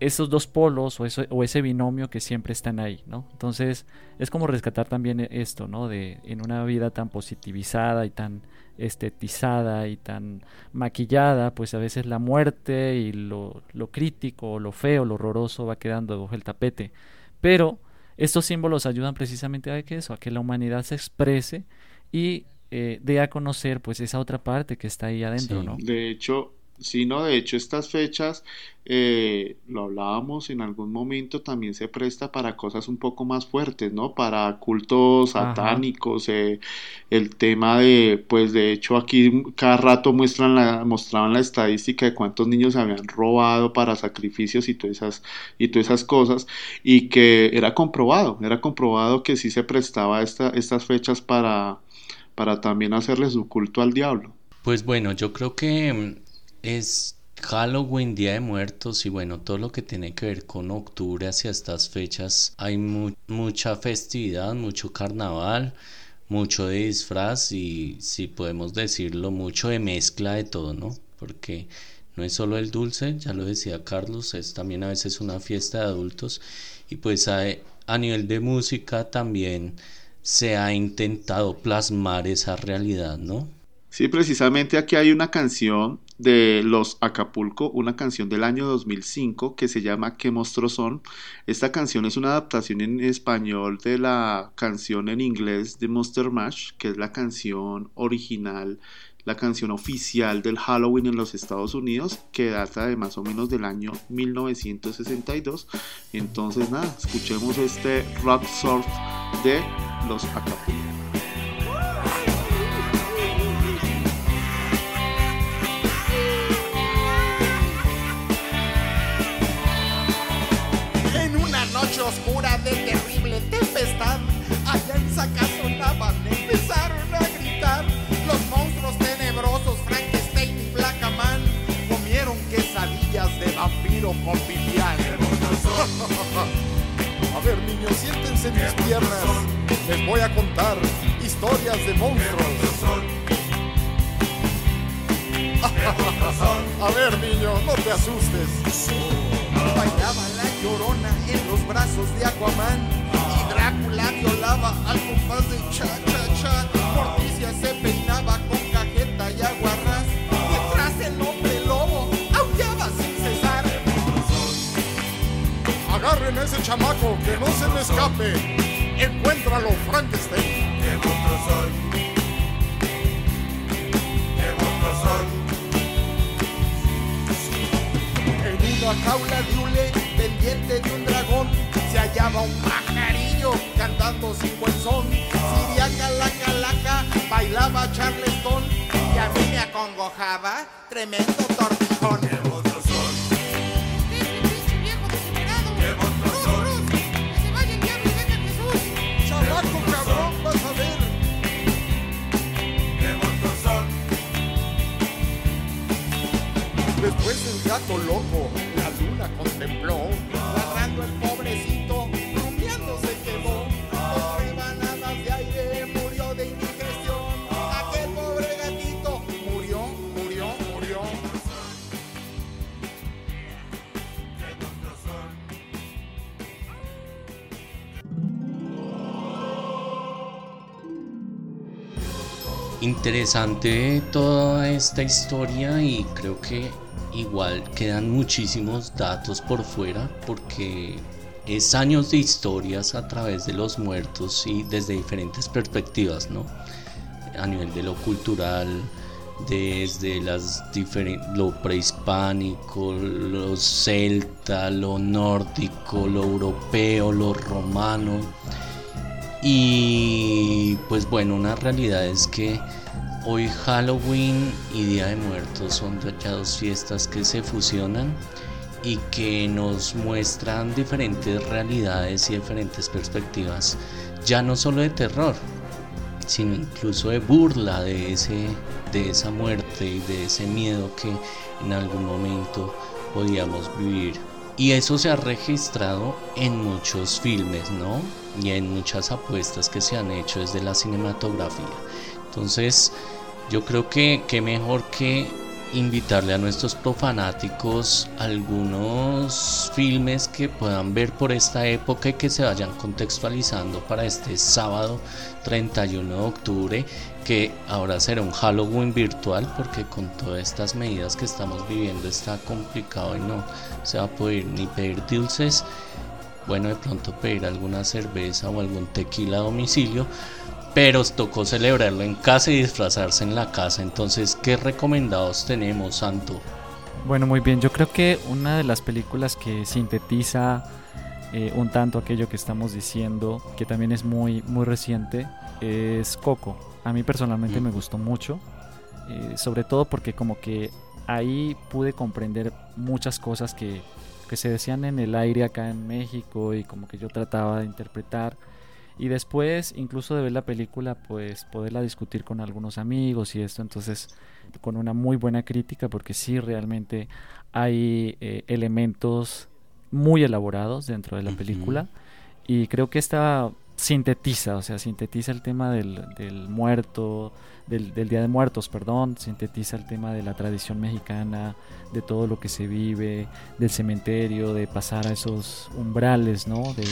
esos dos polos o, eso, o ese binomio que siempre están ahí, ¿no? Entonces es como rescatar también esto, ¿no? De en una vida tan positivizada y tan estetizada y tan maquillada, pues a veces la muerte y lo, lo crítico, lo feo, lo horroroso va quedando debajo del tapete. Pero estos símbolos ayudan precisamente a que eso, a que la humanidad se exprese y eh, dé a conocer pues esa otra parte que está ahí adentro, Sí. ¿no? De hecho, sí, no, de hecho estas fechas, eh, lo hablábamos en algún momento, también se presta para cosas un poco más fuertes, ¿no? Para cultos satánicos, eh, el tema de, pues de hecho aquí cada rato muestran la, mostraban la estadística de cuántos niños se habían robado para sacrificios y todas esas, y todas esas cosas, y que era comprobado, era comprobado que sí se prestaba esta, estas fechas para, para también hacerle su culto al diablo. Pues bueno, yo creo que mm, es Halloween, Día de Muertos y bueno, todo lo que tiene que ver con octubre hacia estas fechas. Hay mu- mucha festividad, mucho carnaval, mucho de disfraz y si podemos decirlo, mucho de mezcla de todo, ¿no? Porque no es solo el dulce, ya lo decía Carlos, es también a veces una fiesta de adultos y pues a nivel de música también se ha intentado plasmar esa realidad, ¿no? Sí, precisamente aquí hay una canción de Los Acapulco, una canción del año 2005 que se llama ¿Qué monstruos son? Esta canción es una adaptación en español de la canción en inglés de Monster Mash, que es la canción original, la canción oficial del Halloween en los Estados Unidos, que data de más o menos del año 1962. Entonces, nada, escuchemos este rock surf de Los Acapulco. De terrible tempestad, allá en Zacazonaban empezaron a gritar. Los monstruos tenebrosos, Frankenstein y Blackaman, comieron quesadillas de vampiro con pipián. A ver, niños, siéntense en mis piernas. Les voy a contar historias de monstruos. A ver, niño, no te asustes. Bailaba la llorona en los brazos de Aquaman y Drácula violaba al compás de cha cha cha. Morticia se peinaba con cajeta y aguarrás. Mientras el hombre lobo aullaba sin cesar. Agarren a ese chamaco que no se me escape. Encuéntralo, Frankenstein. En una jaula de hule pendiente de un dragón se hallaba un pajarillo cantando sin buen son. Siriaca la calaca bailaba charleston y a mí me acongojaba tremendo tortijón. Interesante toda esta historia y creo que igual quedan muchísimos datos por fuera porque es años de historias a través de los muertos y desde diferentes perspectivas, ¿no? A nivel de lo cultural, desde las lo prehispánico, lo celta, lo nórdico, lo europeo, lo romano. Y pues bueno, una realidad es que hoy Halloween y Día de Muertos son dos fiestas que se fusionan y que nos muestran diferentes realidades y diferentes perspectivas, ya no solo de terror, sino incluso de burla de, ese, de esa muerte y de ese miedo que en algún momento podíamos vivir. Y eso se ha registrado en muchos filmes, ¿no? Y en muchas apuestas que se han hecho desde la cinematografía. Entonces, yo creo que qué mejor que invitarle a nuestros profanáticos algunos filmes que puedan ver por esta época y que se vayan contextualizando para este sábado 31 de octubre que ahora será un Halloween virtual porque con todas estas medidas que estamos viviendo está complicado y no se va a poder ni pedir dulces bueno de pronto pedir alguna cerveza o algún tequila a domicilio pero tocó celebrarlo en casa y disfrazarse en la casa. Entonces, ¿qué recomendados tenemos, Santo? Bueno, muy bien. Yo creo que una de las películas que sintetiza eh, un tanto aquello que estamos diciendo, que también es muy, muy reciente, es Coco. A mí personalmente Mm. me gustó mucho, eh, sobre todo porque como que ahí pude comprender muchas cosas que, que se decían en el aire acá en México y como que yo trataba de interpretar. Y después, incluso de ver la película, pues poderla discutir con algunos amigos y esto, entonces con una muy buena crítica, porque sí realmente hay eh, elementos muy elaborados dentro de la película. Y creo que esta sintetiza, o sea, sintetiza el tema del, del muerto, del, del Día de Muertos, perdón, sintetiza el tema de la tradición mexicana, de todo lo que se vive, del cementerio, de pasar a esos umbrales, ¿no? De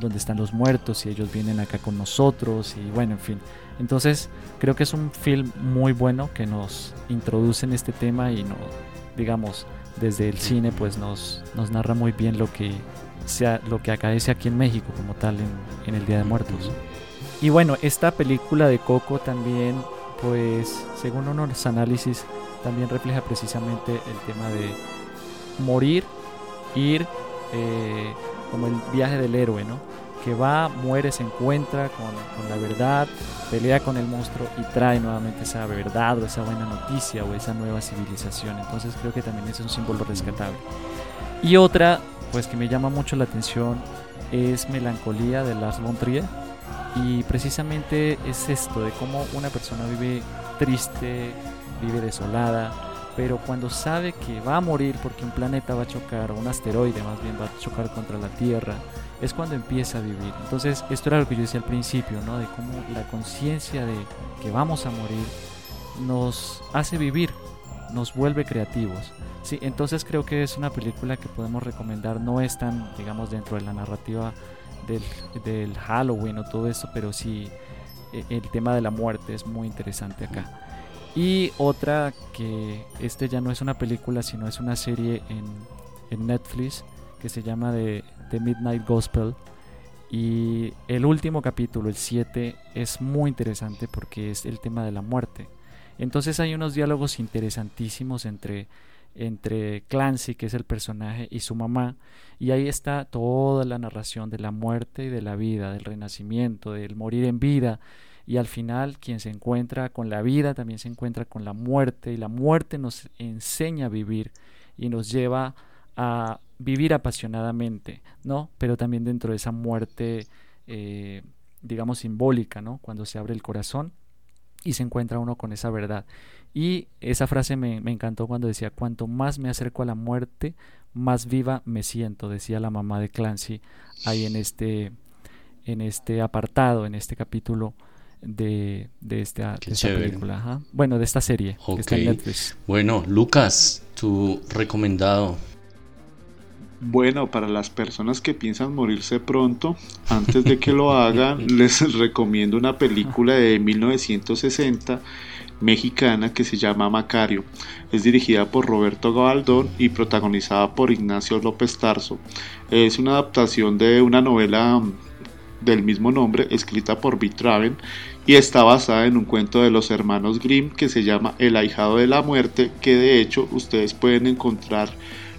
donde están los muertos y ellos vienen acá con nosotros y bueno, en fin. Entonces, creo que es un film muy bueno que nos introduce en este tema y no, digamos, desde el cine pues nos, nos narra muy bien lo que sea lo que acaece aquí en México como tal en, en el Día de Muertos. Y bueno, esta película de Coco también, pues, según unos análisis, también refleja precisamente el tema de morir, ir, eh, como el viaje del héroe, ¿no? Que va, muere, se encuentra con, con la verdad, pelea con el monstruo y trae nuevamente esa verdad o esa buena noticia o esa nueva civilización. Entonces creo que también es un símbolo rescatable. Y otra, pues que me llama mucho la atención, es Melancolía de Lars von Trier. Y precisamente es esto, de cómo una persona vive triste, vive desolada, pero cuando sabe que va a morir porque un planeta va a chocar, o un asteroide más bien va a chocar contra la Tierra, es cuando empieza a vivir. Entonces, esto era lo que yo decía al principio, ¿no? De cómo la conciencia de que vamos a morir nos hace vivir, nos vuelve creativos. Sí, entonces creo que es una película que podemos recomendar, no es tan, digamos, dentro de la narrativa del, del Halloween o todo eso, pero sí eh, el tema de la muerte es muy interesante acá. Y otra que este ya no es una película, sino es una serie en, en Netflix que se llama The, The Midnight Gospel. Y el último capítulo, el 7, es muy interesante porque es el tema de la muerte. Entonces hay unos diálogos interesantísimos entre, entre Clancy, que es el personaje, y su mamá. Y ahí está toda la narración de la muerte y de la vida, del renacimiento, del morir en vida. Y al final quien se encuentra con la vida también se encuentra con la muerte. Y la muerte nos enseña a vivir y nos lleva a vivir apasionadamente, ¿no? Pero también dentro de esa muerte, eh, digamos, simbólica, ¿no? Cuando se abre el corazón y se encuentra uno con esa verdad. Y esa frase me, me, encantó cuando decía, cuanto más me acerco a la muerte, más viva me siento, decía la mamá de Clancy ahí en este, en este apartado, en este capítulo de, de esta, de esta película. Ajá. Bueno, de esta serie okay. que está en Netflix. Bueno, Lucas, tu recomendado. Bueno, para las personas que piensan morirse pronto, antes de que lo hagan, les recomiendo una película de 1960 mexicana que se llama Macario. Es dirigida por Roberto Gabaldón y protagonizada por Ignacio López Tarso. Es una adaptación de una novela del mismo nombre escrita por B. Traven y está basada en un cuento de los hermanos Grimm que se llama El ahijado de la muerte, que de hecho ustedes pueden encontrar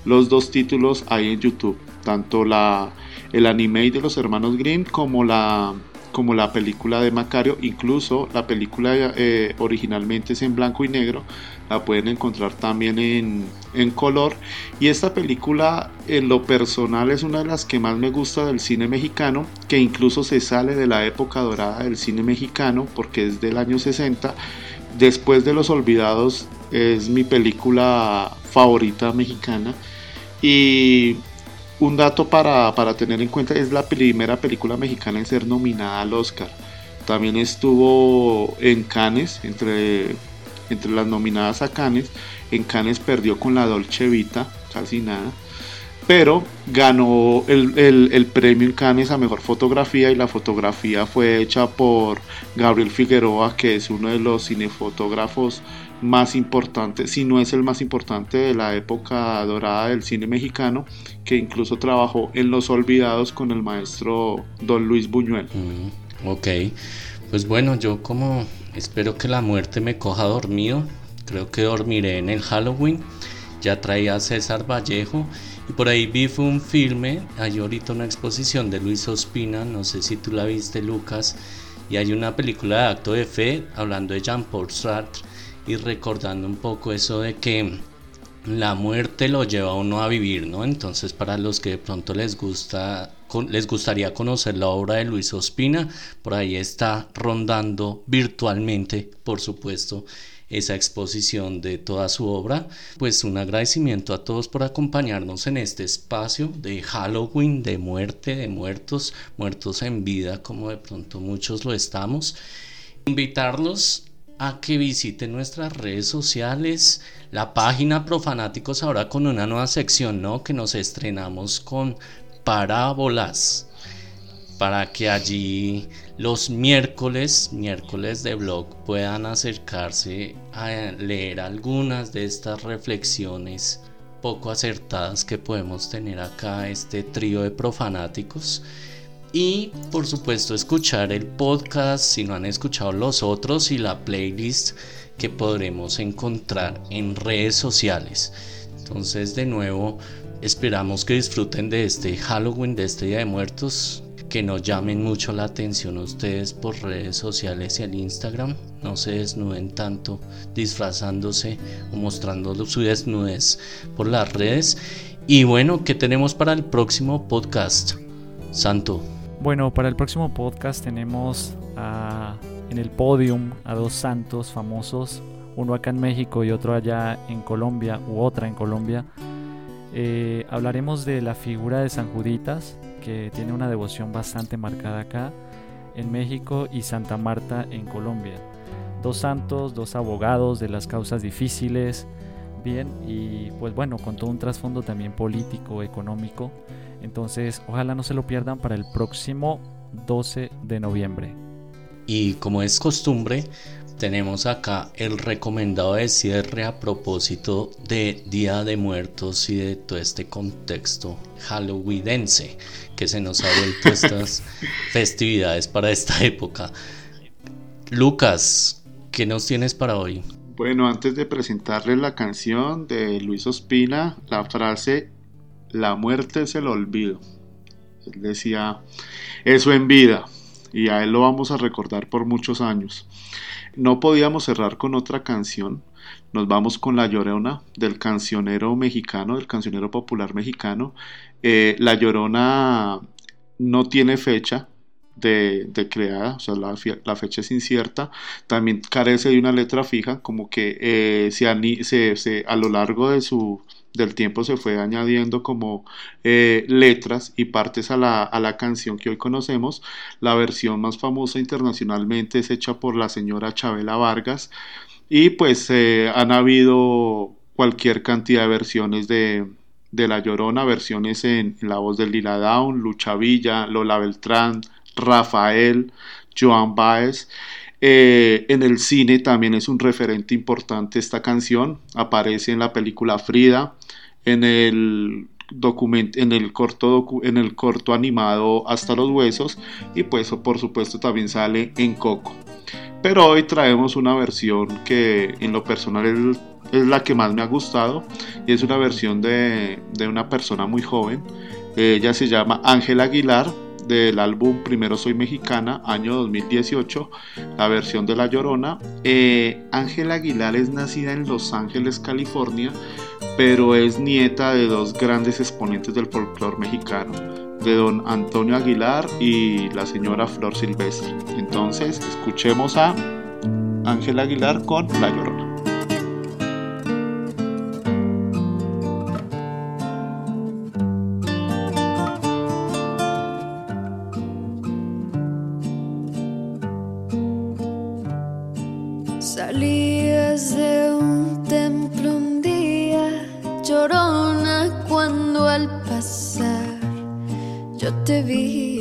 los dos títulos ahí en YouTube, tanto la, el anime de los hermanos Grimm como la, como la película de Macario, incluso la película eh, originalmente es en blanco y negro, la pueden encontrar también en, en, color. Y esta película en lo personal es una de las que más me gusta del cine mexicano, que incluso se sale de la época dorada del cine mexicano, porque es del año 60. Después de Los Olvidados es mi película favorita mexicana. Y un dato para, para, tener en cuenta es la primera película mexicana en ser nominada al Oscar. También estuvo en Cannes, entre, entre las nominadas a Cannes. En Cannes perdió con la Dolce Vita, casi nada. Pero ganó el, el, el premio en Cannes a mejor fotografía y la fotografía fue hecha por Gabriel Figueroa, que es uno de los cinefotógrafos más importante, si no es el más importante de la época dorada del cine mexicano, que incluso trabajó en Los Olvidados con el maestro Don Luis Buñuel. Mm, ok, pues bueno, yo como espero que la muerte me coja dormido, creo que dormiré en el Halloween, ya traía a César Vallejo y por ahí vi fue un filme, hay ahorita una exposición de Luis Ospina, no sé si tú la viste Lucas, y hay una película de acto de fe hablando de Jean-Paul Sartre y recordando un poco eso de que la muerte lo lleva a uno a vivir, ¿no? Entonces para los que de pronto les gusta les gustaría conocer la obra de Luis Ospina, por ahí está rondando virtualmente, por supuesto, esa exposición de toda su obra. Pues un agradecimiento a todos por acompañarnos en este espacio de Halloween, de muerte, de muertos, muertos en vida, como de pronto muchos lo estamos. Invitarlos a que visiten nuestras redes sociales, la página Profanáticos ahora con una nueva sección, ¿no? Que nos estrenamos con parábolas para que allí los miércoles, miércoles de blog, puedan acercarse a leer algunas de estas reflexiones poco acertadas que podemos tener acá este trío de profanáticos y por supuesto escuchar el podcast si no han escuchado los otros y la playlist que podremos encontrar en redes sociales. Entonces de nuevo esperamos que disfruten de este Halloween, de este Día de Muertos, que nos llamen mucho la atención ustedes por redes sociales y al Instagram. No se desnuden tanto disfrazándose o mostrando su desnudez por las redes. Y bueno, ¿qué tenemos para el próximo podcast? Santo. Bueno, para el próximo podcast tenemos en el podium a dos santos famosos, uno acá en México y otro allá en Colombia, u otra en Colombia. Eh, hablaremos de la figura de San Juditas, que tiene una devoción bastante marcada acá en México, y Santa Marta en Colombia. Dos santos, dos abogados de las causas difíciles, bien, y pues bueno, con todo un trasfondo también político, económico. Entonces, ojalá no se lo pierdan para el próximo 12 de noviembre. Y como es costumbre, tenemos acá el recomendado de cierre a propósito de Día de Muertos y de todo este contexto halloweenense que se nos ha vuelto estas festividades para esta época. Lucas, ¿qué nos tienes para hoy? Bueno, antes de presentarles la canción de Luis Ospina, la frase la muerte es el olvido. Él decía eso en vida y a él lo vamos a recordar por muchos años. No podíamos cerrar con otra canción. Nos vamos con La Llorona del cancionero mexicano, del cancionero popular mexicano. Eh, la Llorona no tiene fecha, de, de, creada, o sea, la, fecha es incierta, también carece de una letra fija, como que eh, se, se, a lo largo de su, del tiempo se fue añadiendo como eh, letras y partes a la, a la, canción que hoy conocemos. La versión más famosa internacionalmente es hecha por la señora Chabela Vargas y pues eh, han habido cualquier cantidad de versiones de, de La Llorona, versiones en, la voz de Lila Down, Lucha Villa, Lola Beltrán, Rafael, Joan Baez. Eh, en el cine también es un referente importante esta canción. Aparece en la película Frida, en el en el corto docu- en el corto animado Hasta los huesos y pues por supuesto también sale en Coco. Pero hoy traemos una versión que en lo personal es, es la que más me ha gustado y es una versión de, de una persona muy joven. Ella se llama Ángela Aguilar del álbum Primero Soy Mexicana, año 2018, la versión de La Llorona. Eh, Ángela Aguilar es nacida en Los Ángeles, California, pero es nieta de dos grandes exponentes del folclore mexicano, de don Antonio Aguilar y la señora Flor Silvestre. Entonces, escuchemos a Ángela Aguilar con La Llorona. Salías de un templo un día, llorona, cuando al pasar yo te vi.